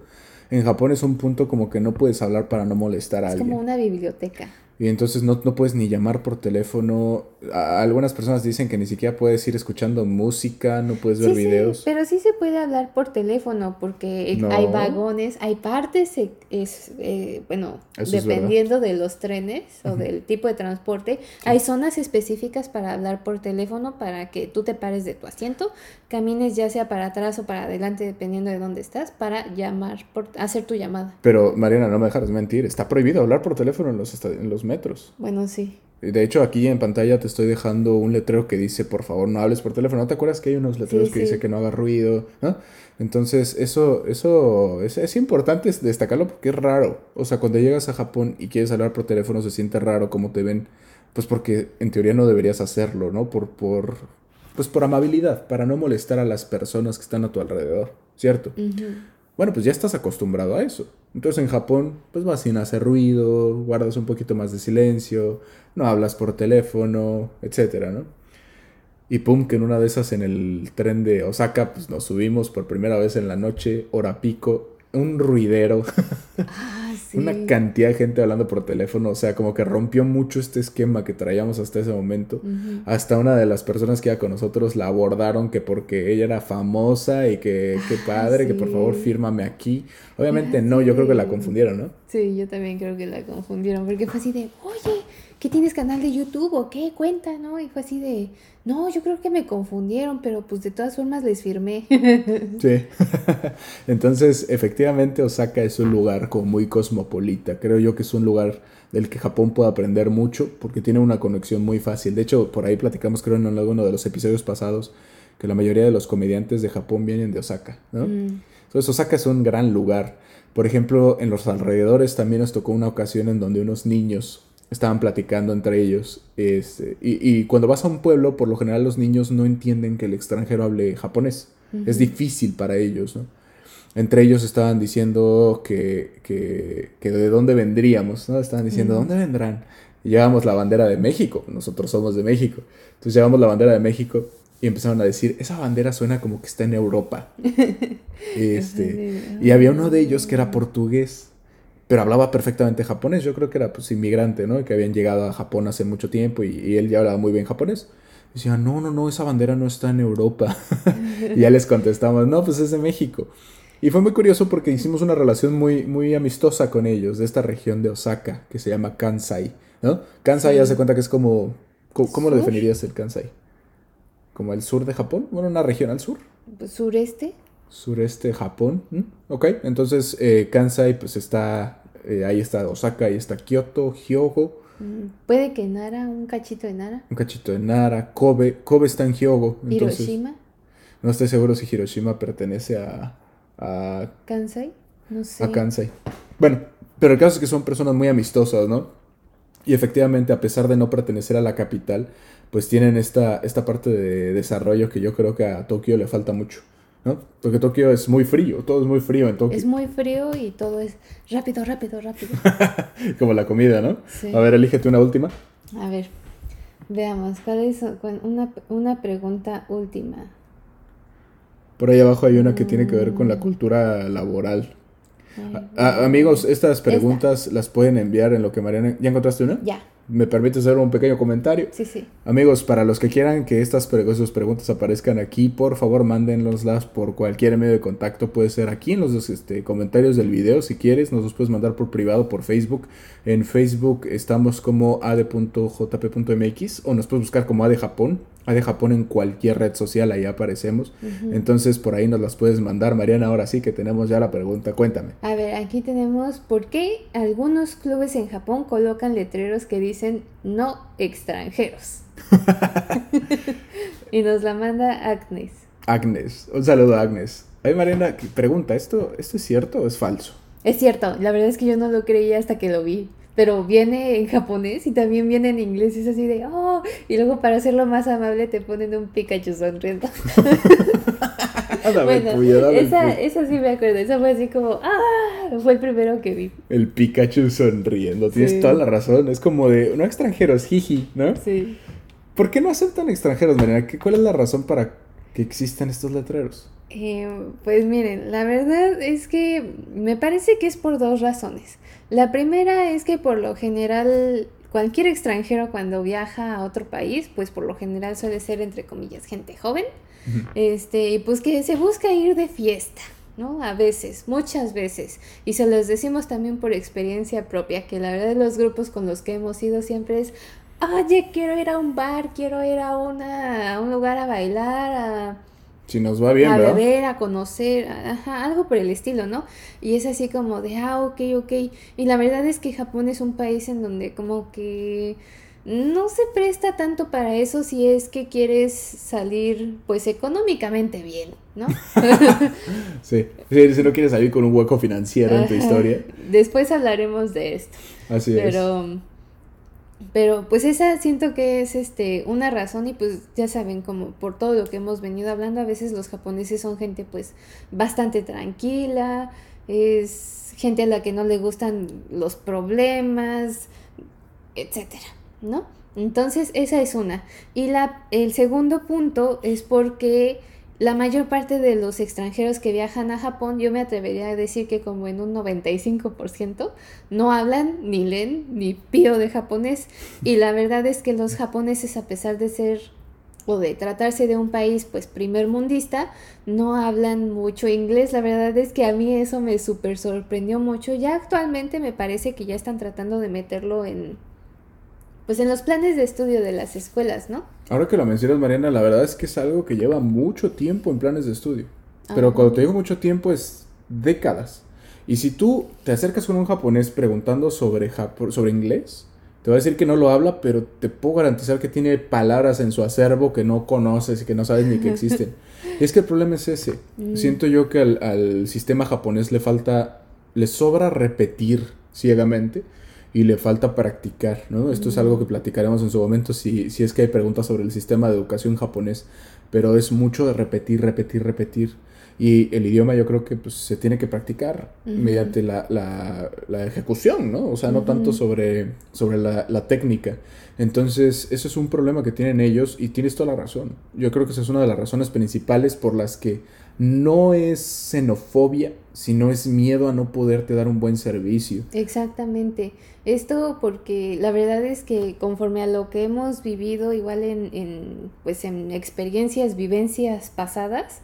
en Japón es un punto como que no puedes hablar para no molestar a alguien. Es como una biblioteca. Y entonces no, no, puedes ni llamar por teléfono. Algunas personas dicen que ni siquiera puedes ir escuchando música, no puedes ver videos. Sí, pero sí se puede hablar por teléfono porque hay vagones, hay partes, es, eh, bueno, dependiendo de los trenes o del tipo de transporte, hay zonas específicas para hablar por teléfono para que tú te pares de tu asiento, camines ya sea para atrás o para adelante, dependiendo de dónde estás, para llamar, por, hacer tu llamada. Pero Mariana, no me dejarás mentir, está prohibido hablar por teléfono en los, en los metros. Bueno, sí. De hecho, aquí en pantalla te estoy dejando un letrero que dice, por favor, no hables por teléfono. ¿No te acuerdas que hay unos letreros que dice que no haga ruido? Entonces, eso, eso es, es, importante destacarlo porque es raro. O sea, cuando llegas a Japón y quieres hablar por teléfono, se siente raro como te ven. Pues porque en teoría no deberías hacerlo, ¿no? Por, por, pues por amabilidad, para no molestar a las personas que están a tu alrededor, ¿cierto? Bueno, pues ya estás acostumbrado a eso. Entonces en Japón, pues vas sin hacer ruido, guardas un poquito más de silencio, no hablas por teléfono, etcétera, ¿no? Y pum, que en una de esas en el tren de Osaka, pues nos subimos por primera vez en la noche, hora pico, un ruidero. Ah, (laughs) sí. Una cantidad de gente hablando por teléfono. O sea, como que rompió mucho este esquema que traíamos hasta ese momento. Hasta una de las personas que iba con nosotros la abordaron que porque ella era famosa y que qué ah, padre, que por favor fírmame aquí. Obviamente no, yo creo que la confundieron, ¿no? Sí, yo también creo que la confundieron. Porque fue así de, oye, ¿qué tienes canal de YouTube o qué? Cuenta, ¿no? Y fue así de, no, yo creo que me confundieron, pero pues de todas formas les firmé. (laughs) sí. (laughs) Entonces, efectivamente, Osaka es un lugar como muy cosmopolita. Creo yo que es un lugar del que Japón puede aprender mucho porque tiene una conexión muy fácil. De hecho, por ahí platicamos, creo, en uno de los episodios pasados, que la mayoría de los comediantes de Japón vienen de Osaka, ¿no? Mm. Entonces, Osaka es un gran lugar. Por ejemplo, en los alrededores también nos tocó una ocasión en donde unos niños estaban platicando entre ellos. Este, y, cuando vas a un pueblo, por lo general los niños no entienden que el extranjero hable japonés. Es difícil para ellos, ¿no? Entre ellos estaban diciendo que, que, que de dónde vendríamos, ¿no? Estaban diciendo, ¿dónde vendrán? Y llevamos la bandera de México, nosotros somos de México. Entonces llevamos la bandera de México y empezaron a decir, esa bandera suena como que está en Europa. (laughs) este, y había uno de ellos que era portugués, pero hablaba perfectamente japonés. Yo creo que era pues inmigrante, ¿no? Que habían llegado a Japón hace mucho tiempo y, él ya hablaba muy bien japonés. Decía, no, no, no, esa bandera no está en Europa. (laughs) y ya les contestamos, no, pues es de México. Y fue muy curioso porque hicimos una relación muy, muy amistosa con ellos, de esta región de Osaka, que se llama Kansai, ¿no? Kansai ya se cuenta que es como... ¿Cómo, lo definirías el Kansai? como el sur de Japón, bueno, una región al sur. Sureste. Sureste Japón, ok, entonces eh, Kansai pues está, eh, ahí está Osaka, ahí está Kyoto, Hyogo. Mm, puede que Nara, un cachito de Nara. Un cachito de Nara, Kobe, Kobe está en Hyogo. Hiroshima. No estoy seguro si Hiroshima pertenece a... a Kansai, no sé. A Kansai. Bueno, pero el caso es que son personas muy amistosas, ¿no? Y efectivamente, a pesar de no pertenecer a la capital, pues tienen esta, esta parte de desarrollo que yo creo que a Tokio le falta mucho. ¿No? Porque Tokio es muy frío, todo es muy frío en Tokio. Es muy frío y todo es rápido, rápido, rápido. (laughs) Como la comida, ¿no? A ver, elígete una última. A ver, veamos, ¿cuál es una, una pregunta última? Por ahí abajo hay una que tiene que ver con la mm. cultura laboral. amigos, estas preguntas las pueden enviar en lo que Mariana... ¿Ya encontraste una? Ya. ¿Me permite hacer un pequeño comentario? Sí, sí. Amigos, para los que quieran que estas sus preguntas aparezcan aquí, por favor mándenloslas por cualquier medio de contacto. Puede ser aquí en los este, comentarios del video si quieres. Nos los puedes mandar por privado por Facebook. En Facebook estamos como ad.jp.mx o nos puedes buscar como ad Japón de Japón en cualquier red social, ahí aparecemos. Entonces por ahí nos las puedes mandar. Mariana, ahora sí que tenemos ya la pregunta, cuéntame. A ver, aquí tenemos por qué algunos clubes en Japón colocan letreros que dicen no extranjeros. (laughs) y nos la manda Agnes. Agnes, un saludo a Agnes. Ay Mariana, pregunta, ¿esto, ¿esto es cierto o es falso? Es cierto, la verdad es que yo no lo creía hasta que lo vi pero viene en japonés y también viene en inglés. Es así de, oh, y luego para hacerlo más amable te ponen un Pikachu sonriendo. (laughs) bueno, esa, esa sí me acuerdo, esa fue así como, ah, fue el primero que vi. El Pikachu sonriendo, tienes toda la razón, es como de, no extranjeros, jiji, ¿no? Sí. ¿Por qué no aceptan extranjeros, Mariana? ¿Cuál es la razón para que existan estos letreros? Eh, pues miren, la verdad es que me parece que es por dos razones. La primera es que por lo general cualquier extranjero cuando viaja a otro país, pues por lo general suele ser entre comillas gente joven, este, y pues que se busca ir de fiesta, ¿no? A veces, muchas veces. Y se los decimos también por experiencia propia, que la verdad de los grupos con los que hemos ido siempre es, oye, quiero ir a un bar, quiero ir a, una, a un lugar a bailar, a si nos va bien, a ¿verdad? beber, a conocer, ajá, algo por el estilo, ¿no? Y es así como de, ah, ok, ok. Y la verdad es que Japón es un país en donde como que no se presta tanto para eso si es que quieres salir pues económicamente bien, ¿no? (laughs) sí. si no quieres salir con un hueco financiero en tu historia. Después hablaremos de esto. Así es. Pero pero pues esa siento que es este una razón y pues ya saben como por todo lo que hemos venido hablando a veces los japoneses son gente pues bastante tranquila es gente a la que no le gustan los problemas etcétera no entonces esa es una y la el segundo punto es porque la mayor parte de los extranjeros que viajan a Japón, yo me atrevería a decir que como en un 95%, no hablan ni leen ni pío de japonés. Y la verdad es que los japoneses, a pesar de ser o de tratarse de un país pues primer mundista, no hablan mucho inglés. La verdad es que a mí eso me súper sorprendió mucho. Ya actualmente me parece que ya están tratando de meterlo en pues en los planes de estudio de las escuelas, ¿no? Ahora que lo mencionas, Mariana, la verdad es que es algo que lleva mucho tiempo en planes de estudio. Pero cuando te digo mucho tiempo es décadas. Y si tú te acercas con un japonés preguntando sobre, sobre inglés, te va a decir que no lo habla, pero te puedo garantizar que tiene palabras en su acervo que no conoces y que no sabes ni que (laughs) existen. y es que el problema es ese. Mm. Siento yo que al, al, sistema japonés le falta, le sobra repetir ciegamente y le falta practicar, ¿no? Esto es algo que platicaremos en su momento si, si es que hay preguntas sobre el sistema de educación japonés, pero es mucho de repetir, repetir, repetir. Y el idioma yo creo que pues, se tiene que practicar mediante la, la, la, ejecución, ¿no? O sea, no tanto sobre, sobre la, la, técnica. Entonces, eso es un problema que tienen ellos y tienes toda la razón. Yo creo que esa es una de las razones principales por las que no es xenofobia, sino es miedo a no poderte dar un buen servicio. Exactamente. Esto porque la verdad es que conforme a lo que hemos vivido, igual en, en pues en experiencias, vivencias pasadas,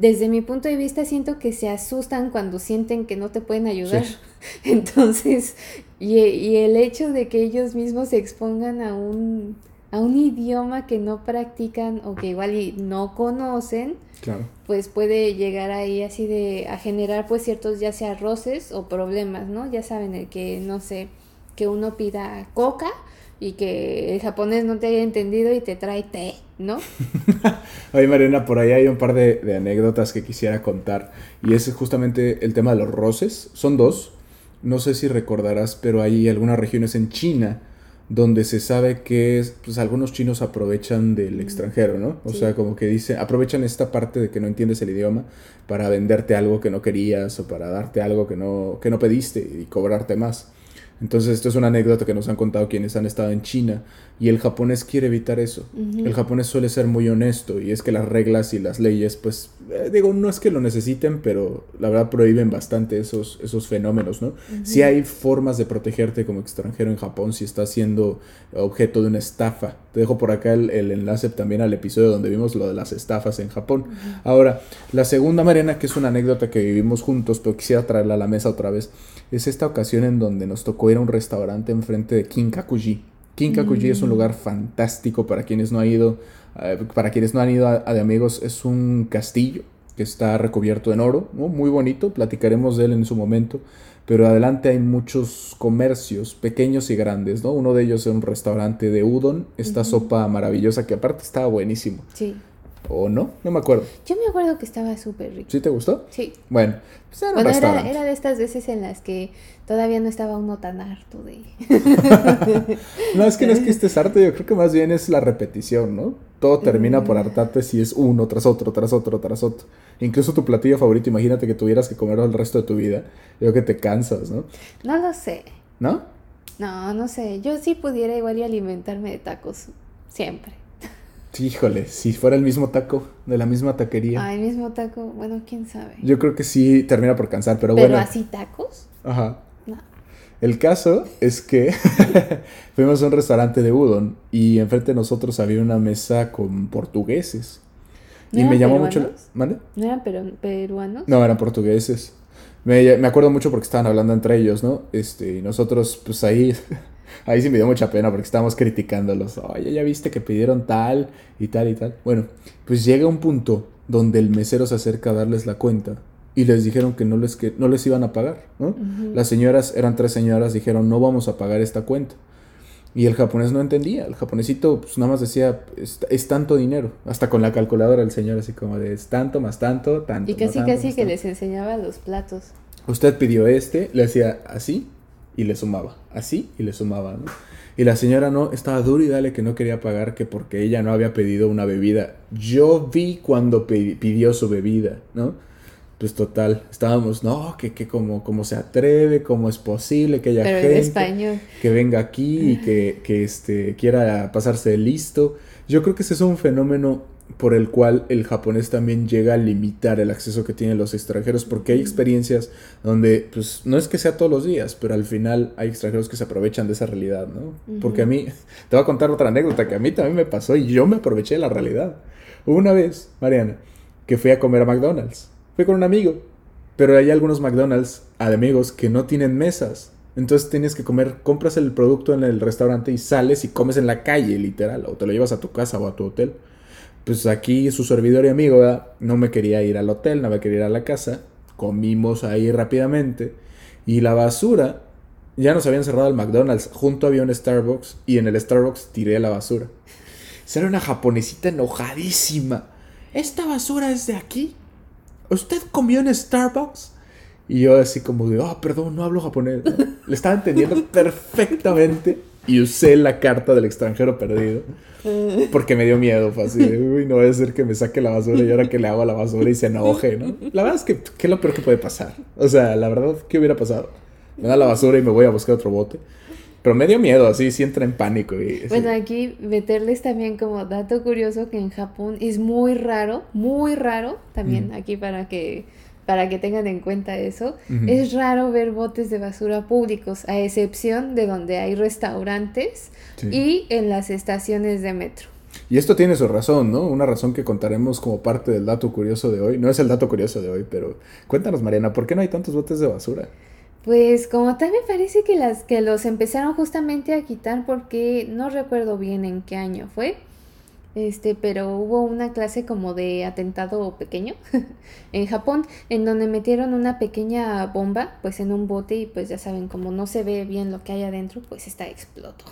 desde mi punto de vista siento que se asustan cuando sienten que no te pueden ayudar. (laughs) Entonces, y, y, el hecho de que ellos mismos se expongan a un, a un idioma que no practican o que igual y no conocen, pues puede llegar ahí así de a generar pues ciertos ya sea roces o problemas, ¿no? Ya saben, el que no sé, que uno pida coca y que el japonés no te haya entendido y te trae té, ¿no? (laughs) Oye, Mariana, por ahí hay un par de, de, anécdotas que quisiera contar. Y es justamente el tema de los roces. Son dos. No sé si recordarás, pero hay algunas regiones en China donde se sabe que pues algunos chinos aprovechan del extranjero, ¿no? O sea, como que dice, aprovechan esta parte de que no entiendes el idioma para venderte algo que no querías o para darte algo que no, que no pediste y cobrarte más. Entonces, esto es una anécdota que nos han contado quienes han estado en China y el japonés quiere evitar eso. El japonés suele ser muy honesto y es que las reglas y las leyes, pues, eh, digo, no es que lo necesiten, pero la verdad prohíben bastante esos, esos fenómenos, ¿no? Si hay formas de protegerte como extranjero en Japón si estás siendo objeto de una estafa. Te dejo por acá el, enlace también al episodio donde vimos lo de las estafas en Japón. Ahora, la segunda, Mariana, que es una anécdota que vivimos juntos, pero quisiera traerla a la mesa otra vez, es esta ocasión en donde nos tocó ir a un restaurante enfrente de Kinkakuji. Kinkakuji es un lugar mm. fantástico para quienes no han ido, eh, para quienes no han ido a, de amigos, es un castillo que está recubierto en oro, muy bonito, platicaremos de él en su momento, pero adelante hay muchos comercios pequeños y grandes, ¿no? Uno de ellos es un restaurante de udon, esta sopa maravillosa que aparte estaba buenísimo. Sí. ¿O no? No me acuerdo. Yo me acuerdo que estaba súper rico. ¿Sí te gustó? Sí. Bueno, pues era, bueno era, era, de estas veces en las que todavía no estaba uno tan harto de... (laughs) no, es que no es que estés harto, yo creo que más bien es la repetición, ¿no? Todo termina por mm. hartarte si es uno tras otro, tras otro, tras otro. Incluso tu platillo favorito, imagínate que tuvieras que comerlo el resto de tu vida. Yo creo que te cansas, ¿no? No lo sé. ¿No? No, no sé. Yo sí pudiera igual y alimentarme de tacos. Siempre. Híjole, si fuera el mismo taco, de la misma taquería. Ah, el mismo taco, bueno, quién sabe. Yo creo que sí termina por cansar, pero, bueno. ¿Pero así tacos? Ajá. No. El caso es que (laughs) fuimos a un restaurante de udon y enfrente de nosotros había una mesa con portugueses. y me llamó mucho. ¿Vale? ¿No eran peruanos? No, eran portugueses. Me, me, acuerdo mucho porque estaban hablando entre ellos, ¿no? Este, y nosotros, pues ahí (laughs) Ahí sí me dio mucha pena porque estábamos criticándolos. Oye, ya viste que pidieron tal y tal y tal. Bueno, pues llega un punto donde el mesero se acerca a darles la cuenta y les dijeron que no les, que no les iban a pagar, ¿no? Las señoras, eran tres señoras, dijeron no vamos a pagar esta cuenta. Y el japonés no entendía. El japonesito pues nada más decía, es, tanto dinero. Hasta con la calculadora el señor así como de, es tanto más tanto, tanto. Y casi casi que les enseñaba los platos. Usted pidió este, le hacía así, y le sumaba, así y le sumaba, ¿no? Y la señora no, estaba duro y dale que no quería pagar que porque ella no había pedido una bebida. Yo vi cuando pidió su bebida, ¿no? Pues total, estábamos, no, que, que como, como se atreve, cómo es posible que haya gente que venga aquí y que, que este, quiera pasarse listo. Yo creo que ese es un fenómeno por el cual el japonés también llega a limitar el acceso que tienen los extranjeros, porque hay experiencias donde, pues, no es que sea todos los días, pero al final hay extranjeros que se aprovechan de esa realidad, ¿no? Porque a mí, (laughs) te voy a contar otra anécdota que a mí también me pasó y yo me aproveché de la realidad. una vez, Mariana, que fui a comer a McDonald's. Fui con un amigo, pero hay algunos McDonald's, amigos, que no tienen mesas. Entonces tienes que comer, compras el producto en el restaurante y sales y comes en la calle, literal, o te lo llevas a tu casa o a tu hotel. Pues aquí su servidor y amigo ¿verdad? no me quería ir al hotel, no me quería ir a la casa. Comimos ahí rápidamente. Y la basura, ya nos habían cerrado el McDonald's, junto había un Starbucks y en el Starbucks tiré la basura. Era una japonesita enojadísima. ¿Esta basura es de aquí? ¿Usted comió en Starbucks? Y yo así como de, oh, perdón, no hablo japonés. Le estaba entendiendo (laughs) perfectamente y usé la carta del extranjero perdido. (laughs) Porque me dio miedo, fue así uy, no voy a ser que me saque la basura y ahora que le hago a la basura y se enoje, ¿no? La verdad es que, ¿qué es lo peor que puede pasar? O sea, la verdad, ¿qué hubiera pasado? Me da la basura y me voy a buscar otro bote. Pero me dio miedo, así, sí entra en pánico. Y, bueno, aquí meterles también como dato curioso que en Japón es muy raro, muy raro también, aquí para que para que tengan en cuenta eso, es raro ver botes de basura públicos, a excepción de donde hay restaurantes y en las estaciones de metro. Y esto tiene su razón, ¿no? Una razón que contaremos como parte del dato curioso de hoy. No es el dato curioso de hoy, pero cuéntanos, Mariana, ¿por qué no hay tantos botes de basura? Pues como tal me parece que las que los empezaron justamente a quitar porque no recuerdo bien en qué año fue este, pero hubo una clase como de atentado pequeño (laughs) en Japón, en donde metieron una pequeña bomba, pues en un bote y pues ya saben, como no se ve bien lo que hay adentro, pues está explotó.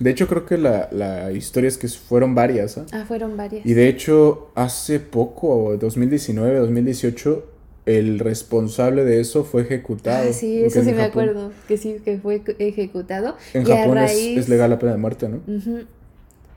De hecho, creo que la, la historia es que fueron varias. ¿eh? Ah, fueron varias. Y de hecho, hace poco, 2019, 2018, el responsable de eso fue ejecutado. Ah, sí, eso sí me acuerdo, que sí, que fue ejecutado. En Japón es, legal la pena de muerte, ¿no?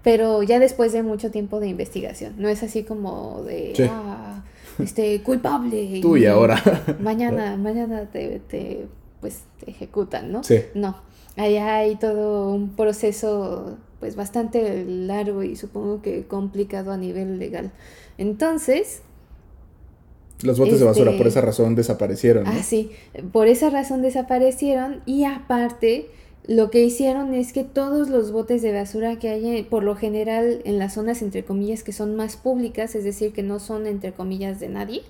Pero ya después de mucho tiempo de investigación. No es así como de, ah, este, culpable. (laughs) Tú y, ahora. (laughs) mañana, mañana te, te, pues, te ejecutan, ¿no? Sí. No, allá hay todo un proceso, pues, bastante largo y supongo que complicado a nivel legal. Entonces... Los botes de basura por este esa razón desaparecieron. Ah, sí, por esa razón desaparecieron y aparte lo que hicieron es que todos los botes de basura que hay, por lo general, en las zonas entre comillas que son más públicas, es decir, que no son entre comillas de nadie,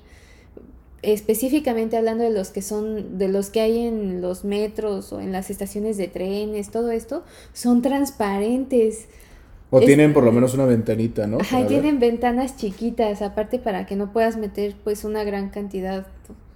específicamente hablando de los que son, de los que hay en los metros o en las estaciones de trenes, todo esto, son transparentes. O tienen por lo menos una ventanita, ¿no? Ajá, tienen ventanas chiquitas, aparte para que no puedas meter pues una gran cantidad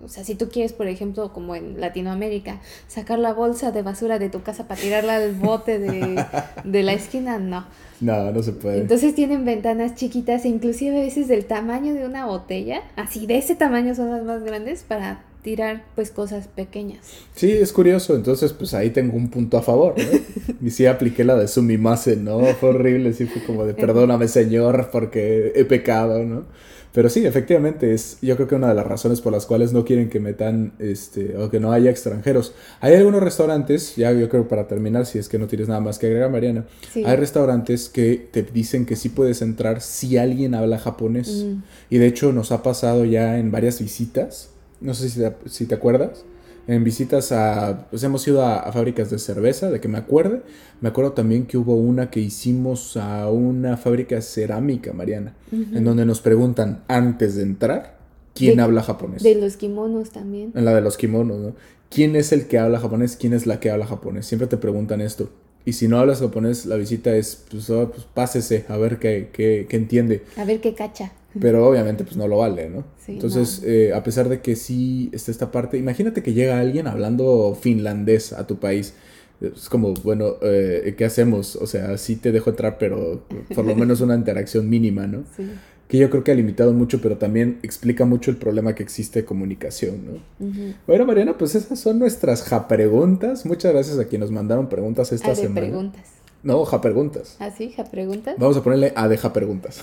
o sea, si tú quieres, por ejemplo, como en Latinoamérica, sacar la bolsa de basura de tu casa para tirarla al bote (laughs) de, la esquina, no. No, no se puede. Entonces tienen ventanas chiquitas, e inclusive a veces del tamaño de una botella, así de ese tamaño son las más grandes para tirar pues cosas pequeñas. Sí, es curioso, entonces pues ahí tengo un punto a favor, ¿no? y sí apliqué la de sumimase, ¿no? Fue horrible, sí fue como de (laughs) perdóname señor porque he pecado, ¿no? Pero sí, efectivamente, es yo creo que una de las razones por las cuales no quieren que metan, este, o que no haya extranjeros. Hay algunos restaurantes, ya yo creo para terminar, si es que no tienes nada más que agregar, Mariana, hay restaurantes que te dicen que sí puedes entrar si alguien habla japonés. Mm. Y de hecho nos ha pasado ya en varias visitas, no sé si si te acuerdas, en visitas a, pues hemos ido a, fábricas de cerveza, de que me acuerde. Me acuerdo también que hubo una que hicimos a una fábrica cerámica, Mariana, en donde nos preguntan antes de entrar quién habla japonés. De los kimonos también. En la de los kimonos, ¿no? ¿Quién es el que habla japonés? ¿Quién es la que habla japonés? Siempre te preguntan esto. Y si no hablas japonés, la visita es, pues, oh, pues pásese a ver qué, qué, qué entiende. A ver qué cacha pero obviamente pues no lo vale, ¿no? Entonces, Eh, a pesar de que sí está esta parte, imagínate que llega alguien hablando finlandés a tu país. Es como, bueno, eh, ¿qué hacemos? O sea, sí te dejo entrar, pero por lo menos una interacción mínima, ¿no? Sí. Que yo creo que ha limitado mucho, pero también explica mucho el problema que existe de comunicación, ¿no? Bueno, Mariana, pues esas son nuestras ja preguntas. Muchas gracias a quienes nos mandaron preguntas esta ah, semana. preguntas. No, ja preguntas. ¿Ah, sí? ¿Ja preguntas? Vamos a ponerle ADEJA preguntas.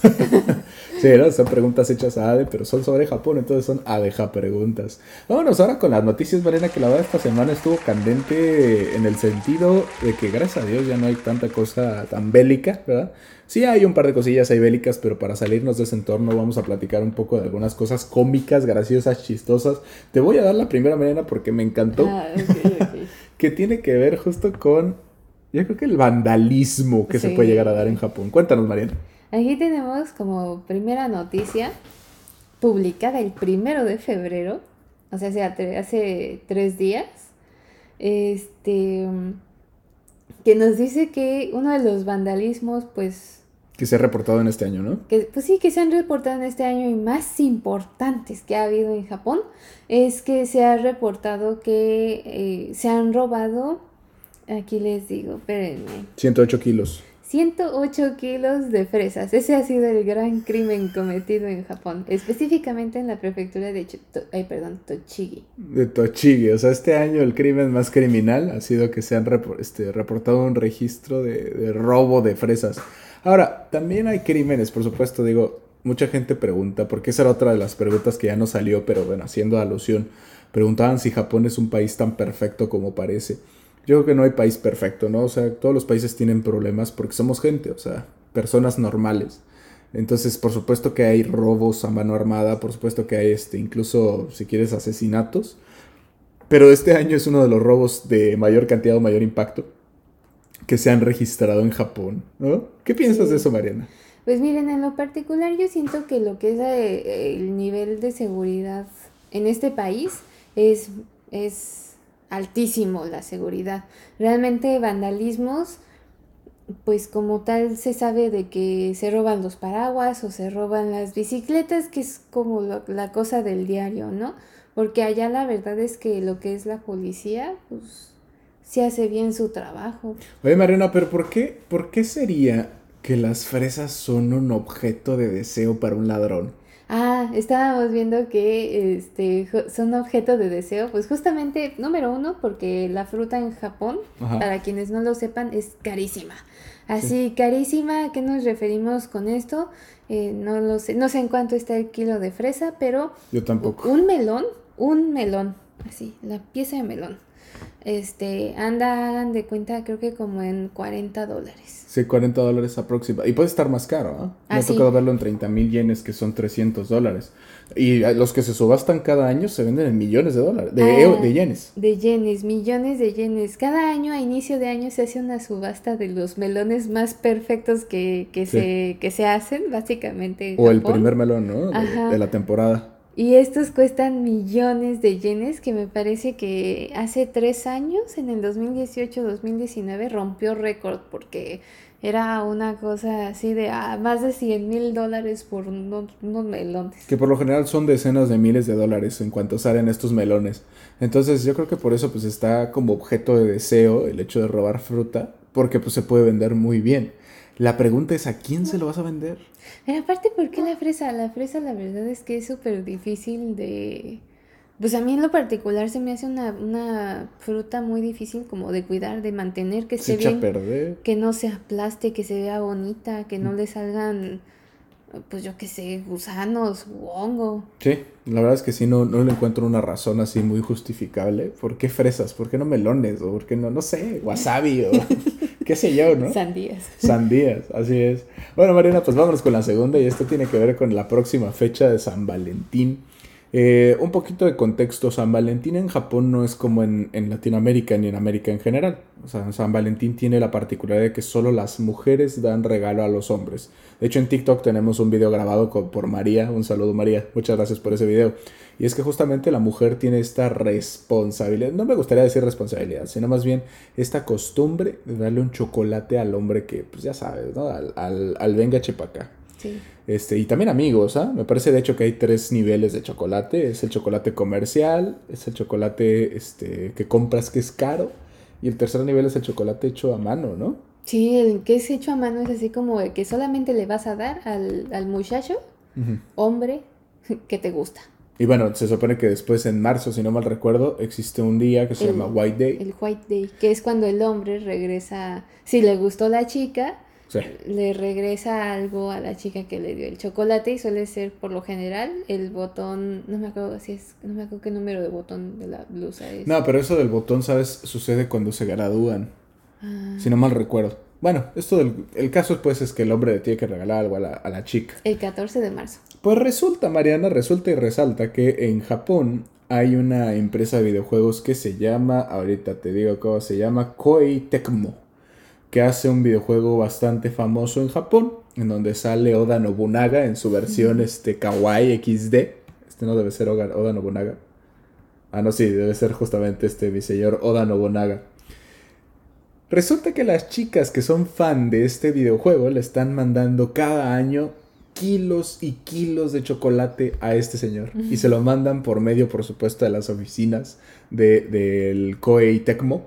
(laughs) sí, ¿no? Son preguntas hechas a ADE, pero son sobre Japón, entonces son ADEJA preguntas. Vámonos ahora con las noticias, Marina, que la verdad esta semana estuvo candente en el sentido de que gracias a Dios ya no hay tanta cosa tan bélica, ¿verdad? Sí hay un par de cosillas ahí bélicas, pero para salirnos de ese entorno vamos a platicar un poco de algunas cosas cómicas, graciosas, chistosas. Te voy a dar la primera, Mariana, porque me encantó. Ah, (laughs) que tiene que ver justo con yo creo que el vandalismo que se puede llegar a dar en Japón. Cuéntanos, Mariana. Aquí tenemos como primera noticia publicada el primero de febrero, o sea, hace, hace tres días, este, que nos dice que uno de los vandalismos, pues... Que se ha reportado en este año, ¿no? Que, pues sí, que se han reportado en este año y más importantes que ha habido en Japón, es que se ha reportado que eh, se han robado, aquí les digo, espérenme. 108 kilos. 108 kilos de fresas. Ese ha sido el gran crimen cometido en Japón, específicamente en la prefectura de Ay, perdón, Tochigi. De Tochigi, o sea, este año el crimen más criminal ha sido que se han este, reportado un registro de, robo de fresas. Ahora, también hay crímenes, por supuesto, digo, mucha gente pregunta, porque esa era otra de las preguntas que ya no salió, pero bueno, haciendo alusión, preguntaban si Japón es un país tan perfecto como parece. Yo creo que no hay país perfecto, ¿no? O sea, todos los países tienen problemas porque somos gente, o sea, personas normales. Entonces, por supuesto que hay robos a mano armada, por supuesto que hay este, incluso, si quieres, asesinatos. Pero este año es uno de los robos de mayor cantidad o mayor impacto que se han registrado en Japón, ¿no? ¿Qué piensas de eso, Mariana? Pues miren, en lo particular yo siento que lo que es eh, el nivel de seguridad en este país es, es altísimo la seguridad. Realmente vandalismos, pues como tal se sabe de que se roban los paraguas o se roban las bicicletas, que es como la cosa del diario, ¿no? Porque allá la verdad es que lo que es la policía, pues se hace bien su trabajo. Oye Mariana, pero ¿por qué, por qué sería que las fresas son un objeto de deseo para un ladrón? Ah, estábamos viendo que este, son objeto de deseo. Pues justamente, número uno, porque la fruta en Japón, para quienes no lo sepan, es carísima. Así, carísima, ¿a qué nos referimos con esto? Eh, no lo sé, no sé en cuánto está el kilo de fresa, pero... Yo tampoco. Un melón, un melón, así, la pieza de melón. Este, anda, hagan de cuenta, creo que como en 40 dólares. Sí, 40 dólares aproximadamente. Y puede estar más caro, ¿ah? Me ha tocado verlo en 30 mil yenes, que son 300 dólares. Y los que se subastan cada año se venden en millones de dólares, de, ah, de yenes. De yenes, millones de yenes. Cada año, a inicio de año, se hace una subasta de los melones más perfectos que, que se, que se hacen, básicamente. o el primer melón, ¿no? de la temporada. Y estos cuestan millones de yenes, que me parece que hace tres años, en el 2018-2019, rompió récord porque era una cosa así de ah, más de 100 mil dólares por unos, melones. Que por lo general son decenas de miles de dólares en cuanto salen estos melones. Entonces yo creo que por eso pues está como objeto de deseo el hecho de robar fruta, porque pues se puede vender muy bien. La pregunta es, ¿a quién se lo vas a vender? Pero aparte, ¿por qué la fresa? La fresa la verdad es que es súper difícil de... Pues a mí en lo particular se me hace una, una fruta muy difícil como de cuidar, de mantener, que se bien, perder. que no se aplaste, que se vea bonita, que no mm. le salgan, pues yo qué sé, gusanos hongo. Sí, la verdad es que sí, no, no le encuentro una razón así muy justificable. ¿Por qué fresas? ¿Por qué no melones? ¿O por qué no, no sé, wasabi o... (laughs) qué sé yo, ¿no? Sandías. Sandías, así es. Bueno, Marina, pues vámonos con la segunda y esto tiene que ver con la próxima fecha de San Valentín. Eh, un poquito de contexto, San Valentín en Japón no es como en, Latinoamérica ni en América en general. O sea, San Valentín tiene la particularidad de que solo las mujeres dan regalo a los hombres. De hecho, en TikTok tenemos un video grabado por María. Un saludo María, muchas gracias por ese video. Y es que justamente la mujer tiene esta responsabilidad, no me gustaría decir responsabilidad, sino más bien esta costumbre de darle un chocolate al hombre que, pues ya sabes, ¿no? Al, al, al venga. Este, y también amigos, ¿ah? Me parece de hecho que hay tres niveles de chocolate. Es el chocolate comercial, es el chocolate este, que compras que es caro. Y el tercer nivel es el chocolate hecho a mano, ¿no? Sí, el que es hecho a mano es así como el que solamente le vas a dar al, muchacho, hombre, (laughs) que te gusta. Y bueno, se supone que después en marzo, si no mal recuerdo, existe un día que se llama White Day. El White Day, que es cuando el hombre regresa, si le gustó la chica, le regresa algo a la chica que le dio el chocolate y suele ser por lo general el botón, no me acuerdo si es, no me acuerdo qué número de botón de la blusa es. No, pero eso del botón, ¿sabes? Sucede cuando se gradúan. Ah. Si no mal recuerdo. Bueno, esto del el caso pues es que el hombre le tiene que regalar algo a la, a la chica. El 14 de marzo. Pues resulta, Mariana, resulta y resalta que en Japón hay una empresa de videojuegos que se llama, ahorita te digo cómo se llama, Koei Tecmo que hace un videojuego bastante famoso en Japón, en donde sale Oda Nobunaga en su versión este, Kawaii XD. Este no debe ser Oda Nobunaga. Ah, no, sí, debe ser justamente este mi señor Oda Nobunaga. Resulta que las chicas que son fan de este videojuego le están mandando cada año kilos y kilos de chocolate a este señor. Y se lo mandan por medio, por supuesto, de las oficinas del de, Koei Tecmo.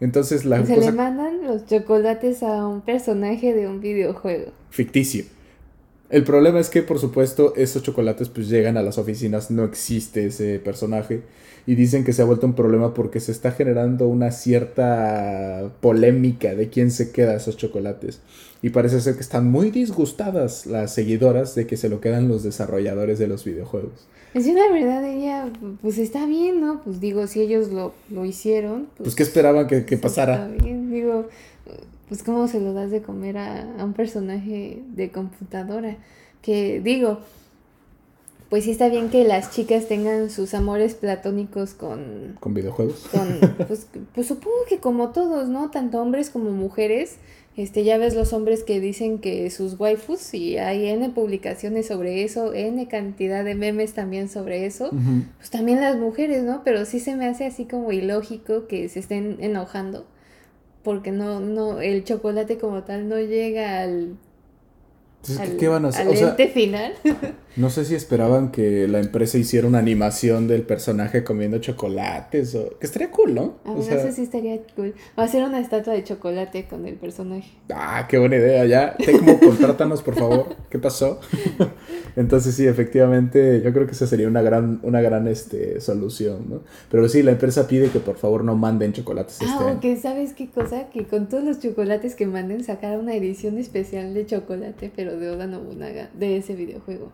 Entonces la Se le mandan los chocolates a un personaje de un videojuego. Ficticio. El problema es que, por supuesto, esos chocolates pues llegan a las oficinas, no existe ese personaje y dicen que se ha vuelto un problema porque se está generando una cierta polémica de quién se queda esos chocolates. Y parece ser que están muy disgustadas las seguidoras de que se lo quedan los desarrolladores de los videojuegos. Es una verdad, ella, pues está bien, ¿no? Pues digo, si ellos lo, lo hicieron. Pues, pues ¿qué esperaban que, que pasara? Está bien, digo, pues cómo se lo das de comer a, a un personaje de computadora. Que digo, pues sí está bien que las chicas tengan sus amores platónicos con... Con videojuegos. Con, (laughs) pues, pues, supongo que como todos, ¿no? Tanto hombres como mujeres. Este, ya ves los hombres que dicen que sus waifus, y hay N publicaciones sobre eso, N cantidad de memes también sobre eso, pues también las mujeres, ¿no? Pero sí se me hace así como ilógico que se estén enojando, porque no, no, el chocolate como tal no llega al entonces, ¿qué van a hacer? Al final. (laughs) no sé si esperaban que la empresa hiciera una animación del personaje comiendo chocolates o... Que estaría cool, ¿no? A no sé si estaría cool. O hacer una estatua de chocolate con el personaje. Ah, qué buena idea. Ya, Tecmo, (laughs) contrátanos, por favor. ¿Qué pasó? (laughs) Entonces, sí, efectivamente, yo creo que esa sería una gran, una gran este, solución, ¿no? Pero sí, la empresa pide que por favor no manden chocolates ah, este ¿sabes qué cosa? Que con todos los chocolates que manden, sacar una edición especial de chocolate, pero de Oda Nobunaga, de ese videojuego.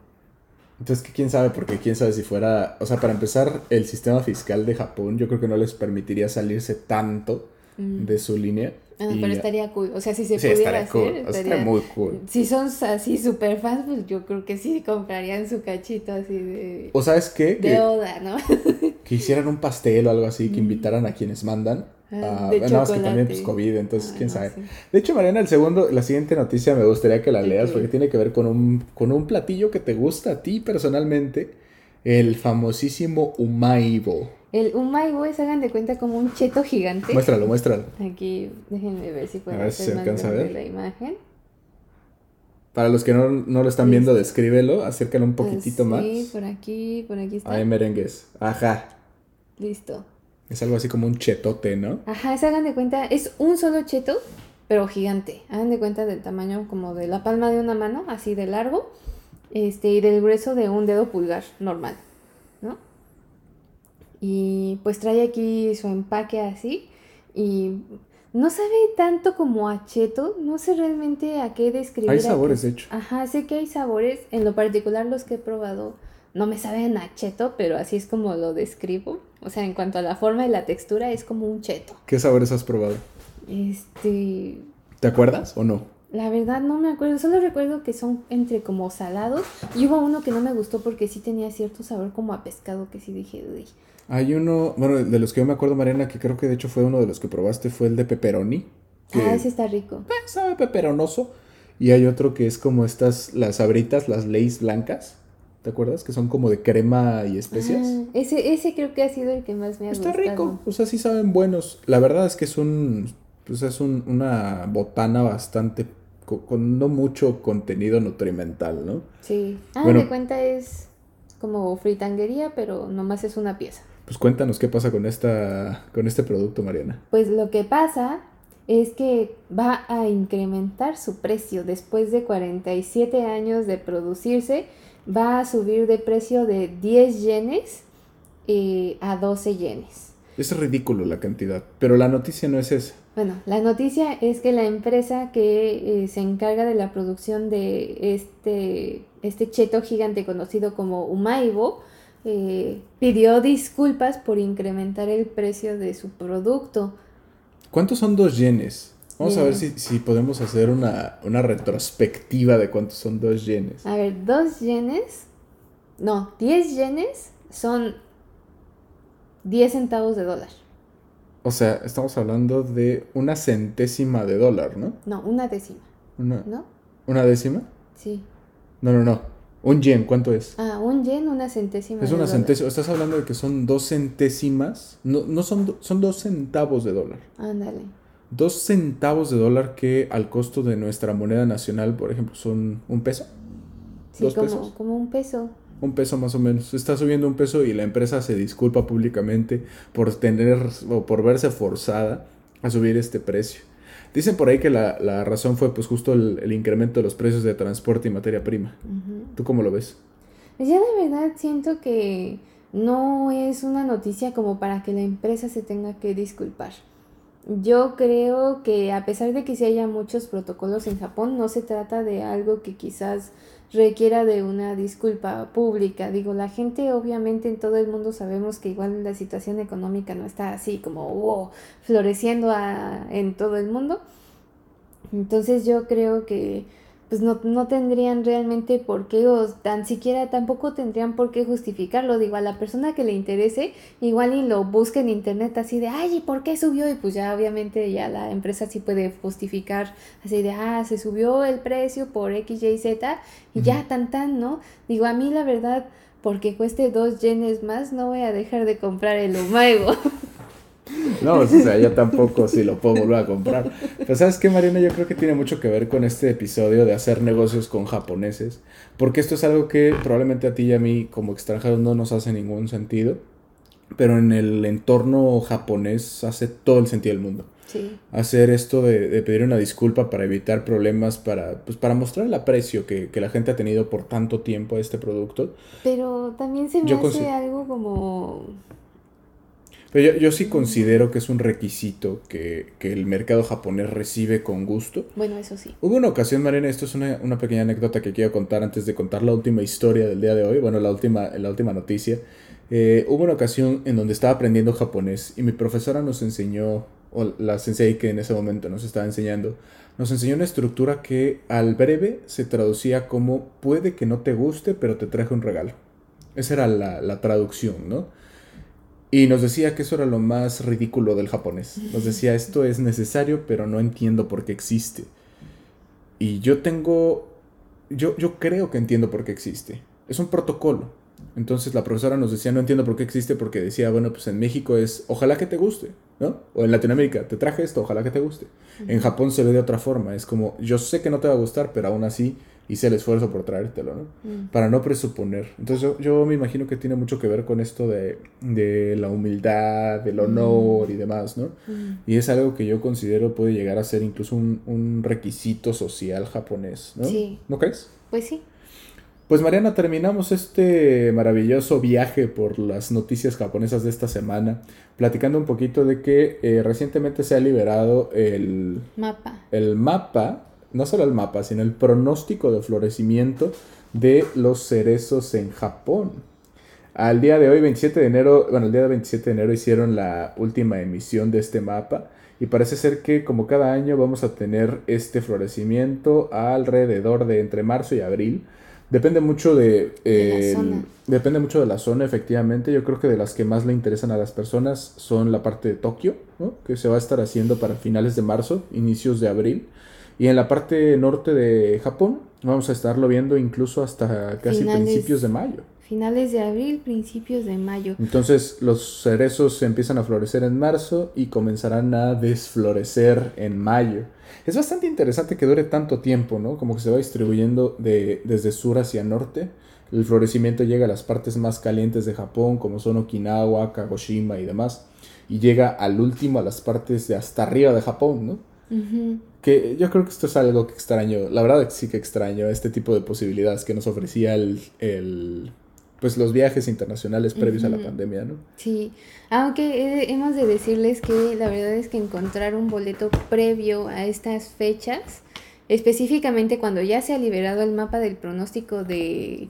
Entonces, quién sabe, porque quién sabe si fuera, o sea, para empezar, el sistema fiscal de Japón, yo creo que no les permitiría salirse tanto mm. de su línea. Ah, pero estaría cool. O sea, si se pudiera hacer, estaría muy cool. Si son así super fans, pues yo creo que sí comprarían su cachito así de. O sabes qué? De Oda, ¿no? (laughs) que hicieran un pastel o algo así, que invitaran a quienes mandan. Ah, de bueno, que también pues COVID, entonces ah, quién sabe. De hecho, Mariana, el segundo, la siguiente noticia me gustaría que la leas porque tiene que ver con un, con un platillo que te gusta a ti personalmente, el famosísimo Umaibo. El Umaibo es, hagan de cuenta, como un cheto gigante. Muéstralo, muéstralo. Aquí, déjenme ver si puedo a ver si se alcanza a ver la imagen. Para los que no, lo están viendo, descríbelo, acércalo un poquitito más. Sí, por aquí, por aquí está. Ahí merengues. Ajá. Listo. Es algo así como un chetote, ¿no? Ajá, es, hagan de cuenta, es un solo cheto, pero gigante. Hagan de cuenta del tamaño como de la palma de una mano, así de largo, este, y del grueso de un dedo pulgar normal, ¿no? Y pues trae aquí su empaque así, y no sabe tanto como a cheto, no sé realmente a qué describir. Hay sabores, de hecho. Ajá, sé que hay sabores, en lo particular los que he probado no me saben a cheto, pero así es como lo describo. O sea, en cuanto a la forma y la textura, es como un cheto. ¿Qué sabores has probado? Este. ¿Te acuerdas o no? La verdad no me acuerdo, solo recuerdo que son entre como salados y hubo uno que no me gustó porque sí tenía cierto sabor como a pescado que sí dije, uy. Hay uno, bueno, de los que yo me acuerdo, Mariana, que creo que de hecho fue uno de los que probaste, fue el de pepperoni. ah, ese está rico. Eh, sabe peperonoso. Y hay otro que es como estas, las abritas, las leis blancas. ¿Te acuerdas? Que son como de crema y especias. Ah, ese, ese creo que ha sido el que más me ha gustado. Está rico, o sea, sí saben buenos. La verdad es que es un, pues es un, una botana bastante, con, no mucho contenido nutrimental, ¿no? Sí. Ah, bueno, de cuenta es como fritanguería, pero nomás es una pieza. Pues cuéntanos qué pasa con, esta, con este producto, Mariana. Pues lo que pasa es que va a incrementar su precio después de 47 años de producirse va a subir de precio de 10 yenes eh, a 12 yenes. Es ridículo la cantidad, pero la noticia no es esa. Bueno, la noticia es que la empresa que eh, se encarga de la producción de este, este cheto gigante conocido como Umaibo eh, pidió disculpas por incrementar el precio de su producto. ¿Cuántos son dos yenes? Vamos a ver si, podemos hacer una, retrospectiva de cuántos son dos yenes. A ver, dos yenes, no, diez yenes son diez centavos de dólar. O sea, estamos hablando de una centésima de dólar, ¿no? No, una décima. Una, ¿No? ¿Una décima? Sí. No, no, no. Un yen, ¿cuánto es? Ah, un yen, una centésima. Es una centésima. Estás hablando de que son dos centésimas. No, no son, son dos centavos de dólar. Ándale. Dos centavos de dólar que al costo de nuestra moneda nacional, por ejemplo, son un peso. Sí, como, como un peso. Un peso más o menos. Está subiendo un peso y la empresa se disculpa públicamente por tener o por verse forzada a subir este precio. Dicen por ahí que la, razón fue pues justo el, incremento de los precios de transporte y materia prima. ¿Tú cómo lo ves? Pues ya de verdad siento que no es una noticia como para que la empresa se tenga que disculpar. Yo creo que a pesar de que sí haya muchos protocolos en Japón, no se trata de algo que quizás requiera de una disculpa pública. Digo, la gente obviamente en todo el mundo sabemos que igual la situación económica no está así como floreciendo en todo el mundo. Entonces yo creo que pues no, no, tendrían realmente por qué, o tan siquiera tampoco tendrían por qué justificarlo. Digo, a la persona que le interese, igual y lo busque en internet así de, ay, ¿y por qué subió? Y pues ya obviamente ya la empresa sí puede justificar así de, ah, se subió el precio por X, Y, Z, y ya tan tan, ¿no? Digo, a mí la verdad, porque cueste dos yenes más, no voy a dejar de comprar el Omaigo. (laughs) No, o sea, yo tampoco si lo puedo volver a comprar. Pero sabes qué, Marina, yo creo que tiene mucho que ver con este episodio de hacer negocios con japoneses. Porque esto es algo que probablemente a ti y a mí como extranjeros no nos hace ningún sentido. Pero en el entorno japonés hace todo el sentido del mundo. Sí. Hacer esto de, pedir una disculpa para evitar problemas, para, pues, para mostrar el aprecio que, la gente ha tenido por tanto tiempo a este producto. Pero también se me hace algo como pero yo, sí considero que es un requisito que, el mercado japonés recibe con gusto. Bueno, eso sí. Hubo una ocasión, Marina, esto es una, pequeña anécdota que quiero contar antes de contar la última historia del día de hoy, bueno, la última, la última noticia. Eh, hubo una ocasión en donde estaba aprendiendo japonés y mi profesora nos enseñó, o la sensei que en ese momento nos estaba enseñando, nos enseñó una estructura que al breve se traducía como puede que no te guste, pero te traje un regalo. Esa era la, la traducción, ¿no? Y nos decía que eso era lo más ridículo del japonés. Nos decía, esto es necesario, pero no entiendo por qué existe. Y yo tengo, yo, yo creo que entiendo por qué existe. Es un protocolo. Entonces la profesora nos decía, no entiendo por qué existe, porque decía, bueno, pues en México es, ojalá que te guste, ¿no? O en Latinoamérica, te traje esto, ojalá que te guste. En Japón se ve de otra forma, es como, yo sé que no te va a gustar, pero aún así hice el esfuerzo por traértelo, ¿no? Mm. Para no presuponer. Entonces yo, me imagino que tiene mucho que ver con esto de, la humildad, del honor y demás, ¿no? Mm. Y es algo que yo considero puede llegar a ser incluso un, un requisito social japonés, ¿no? Sí. ¿No crees? Pues sí. Pues Mariana, terminamos este maravilloso viaje por las noticias japonesas de esta semana, platicando un poquito de que eh, recientemente se ha liberado el mapa. El mapa no solo el mapa, sino el pronóstico de florecimiento de los cerezos en Japón. Al día de hoy, 27 de enero, bueno, el día de 27 de enero hicieron la última emisión de este mapa y parece ser que como cada año vamos a tener este florecimiento alrededor de entre marzo y abril. Depende mucho de, depende mucho de la zona, efectivamente. Yo creo que de las que más le interesan a las personas son la parte de Tokio, que se va a estar haciendo para finales de marzo, inicios de abril. Y en la parte norte de Japón vamos a estarlo viendo incluso hasta casi principios de mayo. Finales de abril, principios de mayo. Entonces los cerezos empiezan a florecer en marzo y comenzarán a desflorecer en mayo. Es bastante interesante que dure tanto tiempo, ¿no? Como que se va distribuyendo de, desde sur hacia norte. El florecimiento llega a las partes más calientes de Japón, como son Okinawa, Kagoshima y demás. Y llega al último a las partes de hasta arriba de Japón, ¿no? Que yo creo que esto es algo que extraño, la verdad sí que extraño este tipo de posibilidades que nos ofrecía el, pues los viajes internacionales previos a la pandemia, ¿no? Sí, aunque hemos de decirles que la verdad es que encontrar un boleto previo a estas fechas, específicamente cuando ya se ha liberado el mapa del pronóstico de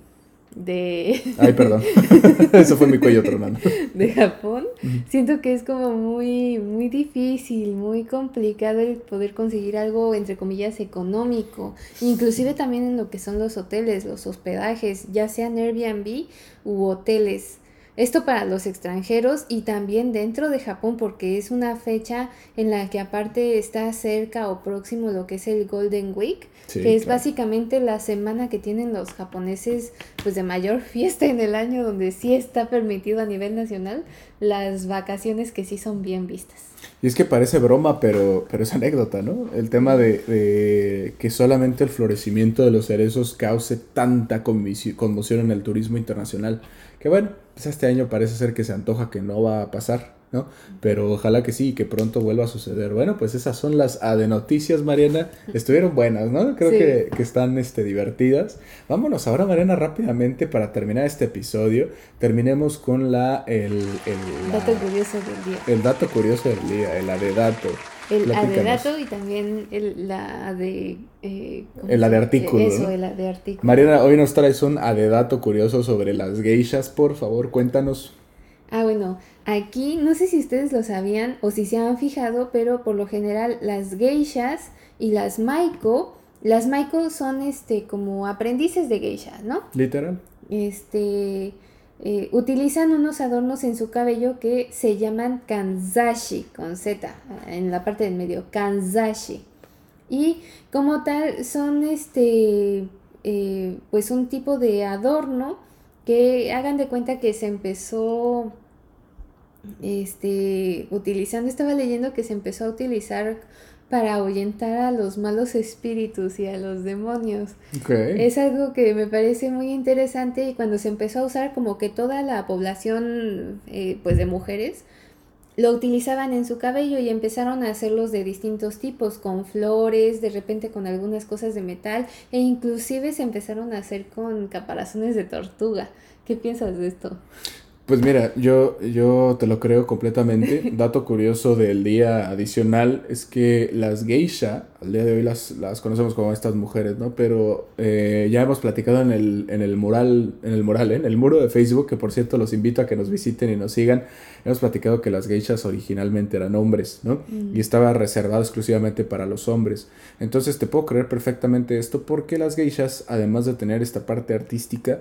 de... Ay, perdón. (laughs) Eso fue mi cuello tronando. De Japón. Siento que es como muy, muy difícil, muy complicado el poder conseguir algo, entre comillas, económico. Inclusive también en lo que son los hoteles, los hospedajes, ya sean Airbnb u hoteles. Esto para los extranjeros y también dentro de Japón porque es una fecha en la que aparte está cerca o próximo lo que es el Golden Week, que es básicamente la semana que tienen los japoneses pues de mayor (laughs) fiesta en el año donde sí está permitido a nivel nacional las vacaciones que sí son bien vistas. Y es que parece broma, pero, pero es anécdota, ¿no? El tema de, que solamente el florecimiento de los cerezos cause tanta conmoción en el turismo internacional. Que bueno, pues este año parece ser que se antoja que no va a pasar. ¿No? Pero ojalá que sí, que pronto vuelva a suceder. Bueno, pues esas son las noticias Mariana. Estuvieron buenas, ¿no? Creo que, están este, divertidas. Vámonos ahora, Mariana, rápidamente para terminar este episodio. Terminemos con la... El, dato curioso del día. El dato curioso del día, el adedato. El adedato y también el, la de... Eh, el artículo. Eso, el artículo. Mariana, hoy nos traes un adedato curioso sobre las geishas. Por favor, cuéntanos. Ah, bueno, aquí no sé si ustedes lo sabían o si se han fijado, pero por lo general las geishas y las maiko, las maiko son este como aprendices de geisha, ¿no? Literal. Este eh, utilizan unos adornos en su cabello que se llaman kanzashi con Z en la parte del medio, kanzashi. Y como tal son este eh, pues un tipo de adorno que hagan de cuenta que se empezó este utilizando, estaba leyendo que se empezó a utilizar para ahuyentar a los malos espíritus y a los demonios. Es algo que me parece muy interesante y cuando se empezó a usar como que toda la población eh, pues de mujeres lo utilizaban en su cabello y empezaron a hacerlos de distintos tipos, con flores, de repente con algunas cosas de metal e inclusive se empezaron a hacer con caparazones de tortuga. ¿Qué piensas de esto? Pues mira, yo, yo te lo creo completamente. (laughs) Dato curioso del día adicional es que las geisha, al día de hoy las, las conocemos como estas mujeres, ¿no? Pero eh, ya hemos platicado en el, en el mural, en el mural, ¿eh? en el muro de Facebook, que por cierto los invito a que nos visiten y nos sigan. Hemos platicado que las geishas originalmente eran hombres, ¿no? Mm. Y estaba reservado exclusivamente para los hombres. Entonces te puedo creer perfectamente esto porque las geishas, además de tener esta parte artística,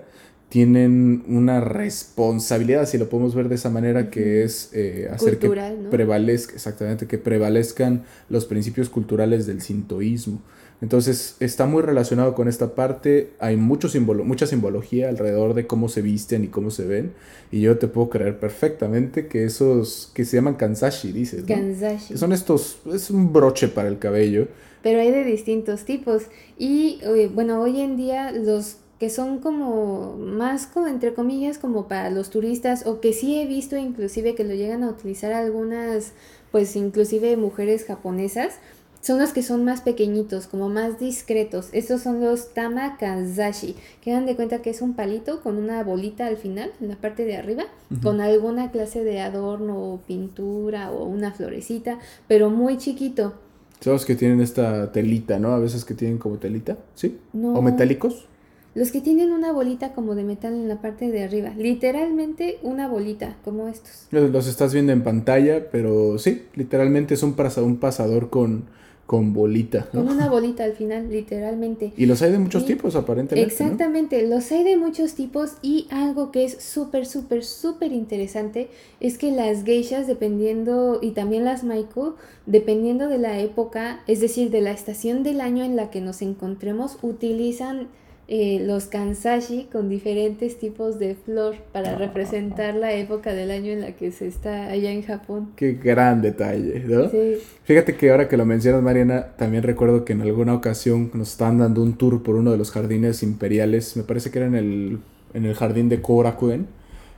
tienen una responsabilidad, si lo podemos ver de esa manera, que es eh, hacer que prevalezca, exactamente, que prevalezcan los principios culturales del sintoísmo. Entonces está muy relacionado con esta parte, hay mucho mucha simbología alrededor de cómo se visten y cómo se ven, y yo te puedo creer perfectamente que esos que se llaman kanzashi, dices. Kanzashi. son estos, es un broche para el cabello. Pero hay de distintos tipos, y eh, bueno, hoy en día los que son como más como entre comillas como para los turistas o que sí he visto inclusive que lo llegan a utilizar algunas pues inclusive mujeres japonesas son los que son más pequeñitos, como más discretos. Estos son los tamakazashi, que dan de cuenta que es un palito con una bolita al final, en la parte de arriba, con alguna clase de adorno o pintura o una florecita, pero muy chiquito. Son los que tienen esta telita, ¿no? A veces que tienen como telita, ¿sí? ¿O metálicos? Los que tienen una bolita como de metal en la parte de arriba, literalmente una bolita, como estos. Los estás viendo en pantalla, pero sí, literalmente es un, un pasador con, con bolita. Con una bolita al final, literalmente. Y los hay de muchos tipos, aparentemente. Exactamente, los hay de muchos tipos y algo que es súper, súper, súper interesante es que las geishas, dependiendo, y también las maiko, dependiendo de la época, es decir, de la estación del año en la que nos encontremos, utilizan eh, los kansashi con diferentes tipos de flor para representar la época del año en la que se está allá en Japón. Qué gran detalle, ¿no? Sí. Fíjate que ahora que lo mencionas, Mariana, también recuerdo que en alguna ocasión nos estaban dando un tour por uno de los jardines imperiales, me parece que era en el, en el jardín de Korakuen.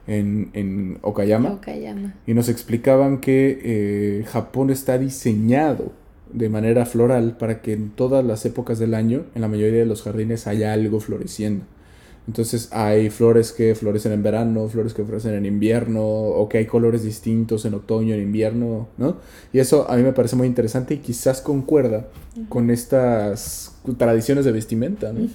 En, en Okayama, Okayama. Y nos explicaban que eh, Japón está diseñado de manera floral para que en todas las épocas del año, en la mayoría de los jardines, haya algo floreciendo. Entonces hay flores que florecen en verano, flores que florecen en invierno, o que hay colores distintos en otoño, en invierno, ¿no? Y eso a mí me parece muy interesante y quizás concuerda con estas tradiciones de vestimenta, ¿no?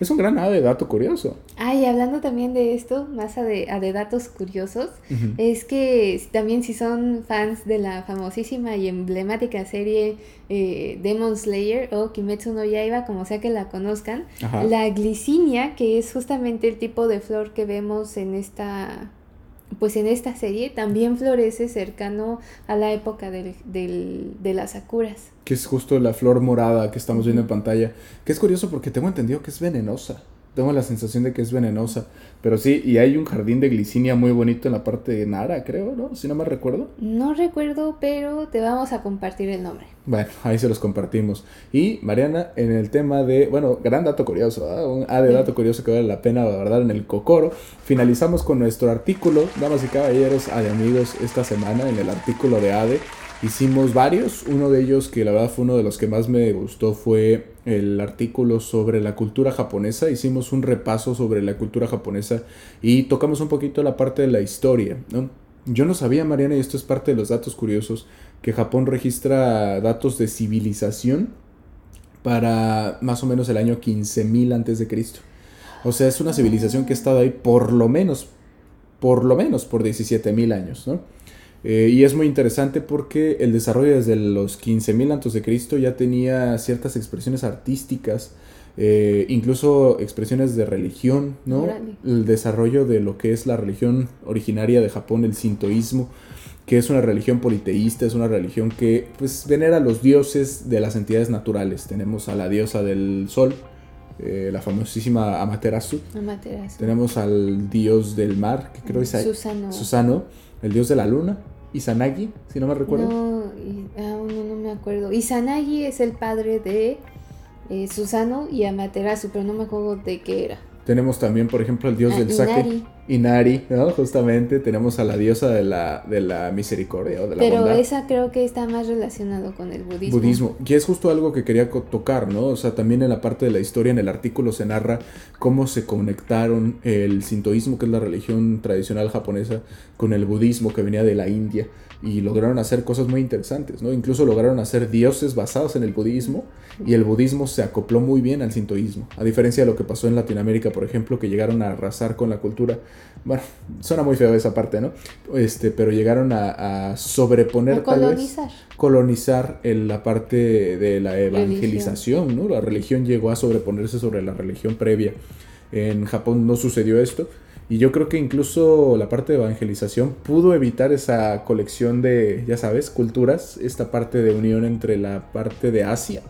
Es un gran ave, dato curioso. Ah, y hablando también de esto, más a de, de datos curiosos, es que también si son fans de la famosísima y emblemática serie eh, Demon Slayer o Kimetsu no Yaiba, como sea que la conozcan, la glicinia, que es justamente el tipo de flor que vemos en esta pues en esta serie también florece cercano a la época del, de las sakuras. Que es justo la flor morada que estamos viendo en pantalla. Que es curioso porque tengo entendido que es venenosa tengo la sensación de que es venenosa. Pero sí, y hay un jardín de glicinia muy bonito en la parte de Nara, creo, ¿no? Si no me recuerdo. No recuerdo, pero te vamos a compartir el nombre. Bueno, ahí se los compartimos. Y Mariana, en el tema de, bueno, gran dato curioso, ¿eh? un A de dato curioso que vale la pena guardar en el Cocoro. Finalizamos con nuestro artículo, damas y caballeros, de amigos, esta semana en el artículo de ADE Hicimos varios, uno de ellos que la verdad fue uno de los que más me gustó fue el artículo sobre la cultura japonesa. Hicimos un repaso sobre la cultura japonesa y tocamos un poquito la parte de la historia. Yo no sabía, Mariana, y esto es parte de los datos curiosos, que Japón registra datos de civilización para más o menos el año 15.000 antes de Cristo. O sea, es una civilización que ha estado ahí por lo menos, por lo menos por 17.000 años, ¿no? Eh, y es muy interesante porque el desarrollo desde los 15.000 a.C. ya tenía ciertas expresiones artísticas, eh, incluso expresiones de religión, ¿no? El desarrollo de lo que es la religión originaria de Japón, el sintoísmo, que es una religión politeísta, es una religión que pues venera a los dioses de las entidades naturales. Tenemos a la diosa del sol, eh, la famosísima Amaterasu. Amaterasu. Tenemos al dios del mar, que creo es Susano. Susano el dios de la luna, Izanagi, si no me recuerdo. No, ah, no, me acuerdo. Izanagi es el padre de eh, Susano y Amaterasu, pero no me acuerdo de qué era. Tenemos también, por ejemplo, el dios ah, del sake. Inari, ¿no? Justamente tenemos a la diosa de la, de la misericordia o de la Pero esa creo que está más relacionado con el budismo. Budismo. Y es justo algo que quería tocar, ¿no? O sea, también en la parte de la historia, en el artículo se narra cómo se conectaron el sintoísmo, que es la religión tradicional japonesa, con el budismo que venía de la India y lograron hacer cosas muy interesantes, ¿no? Incluso lograron hacer dioses basados en el budismo y el budismo se acopló muy bien al sintoísmo, a diferencia de lo que pasó en Latinoamérica, por ejemplo, que llegaron a arrasar con la cultura. Bueno, (laughs) suena muy feo esa parte, ¿no? Este, pero llegaron a, sobreponer, colonizar. colonizar en la parte de la evangelización, ¿no? La religión llegó a sobreponerse sobre la religión previa. En Japón no sucedió esto y yo creo que incluso la parte de evangelización pudo evitar esa colección de, ya sabes, culturas, esta parte de unión entre la parte de Asia.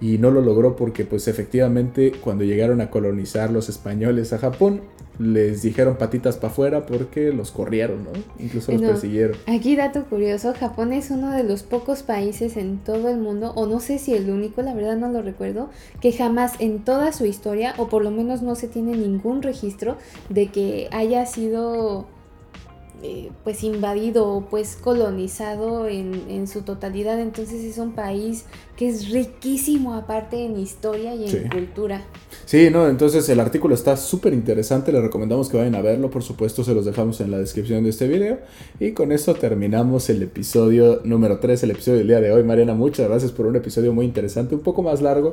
Y no lo logró porque pues efectivamente cuando llegaron a colonizar los españoles a Japón, les dijeron patitas para afuera porque los corrieron, ¿no? Incluso los persiguieron. Aquí dato curioso, Japón es uno de los pocos países en todo el mundo, o no sé si el único, la verdad no lo recuerdo, que jamás en toda su historia, o por lo menos no se tiene ningún registro de que haya sido eh, pues invadido o pues colonizado en, en, su totalidad. Entonces es un país que es riquísimo aparte en historia y en cultura. Sí, no, entonces el artículo está súper interesante, les recomendamos que vayan a verlo, por supuesto se los dejamos en la descripción de este video. Y con eso terminamos el episodio número 3, el episodio del día de hoy. Mariana, muchas gracias por un episodio muy interesante, un poco más largo.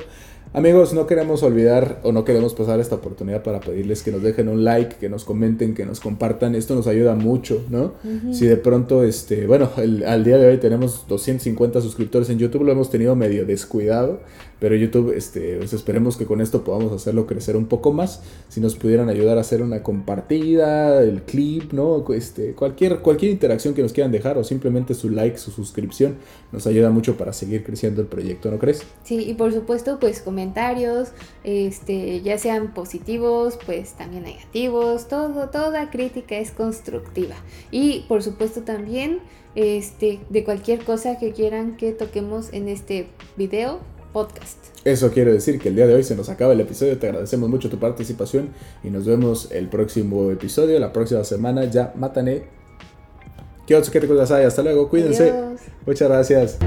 Amigos, no queremos olvidar o no queremos pasar esta oportunidad para pedirles que nos dejen un like, que nos comenten, que nos compartan. Esto nos ayuda mucho, ¿no? Si de pronto, este, bueno, al día de hoy tenemos 250 suscriptores en YouTube, lo hemos tenido medio descuidado. Pero YouTube, este, esperemos que con esto podamos hacerlo crecer un poco más. Si nos pudieran ayudar a hacer una compartida, el clip, ¿no? Este, cualquier, cualquier interacción que nos quieran dejar o simplemente su like, su suscripción, nos ayuda mucho para seguir creciendo el proyecto, ¿no crees? Sí, y por supuesto, pues comentarios, este, ya sean positivos, pues también negativos, todo, toda crítica es constructiva. Y por supuesto también, este, de cualquier cosa que quieran que toquemos en este video, podcast. Eso quiere decir que el día de hoy se nos acaba el episodio. Te agradecemos mucho tu participación y nos vemos el próximo episodio, la próxima semana. Ya, matané. ¿Qué otros que te cosas hay? Hasta luego, cuídense. Muchas gracias.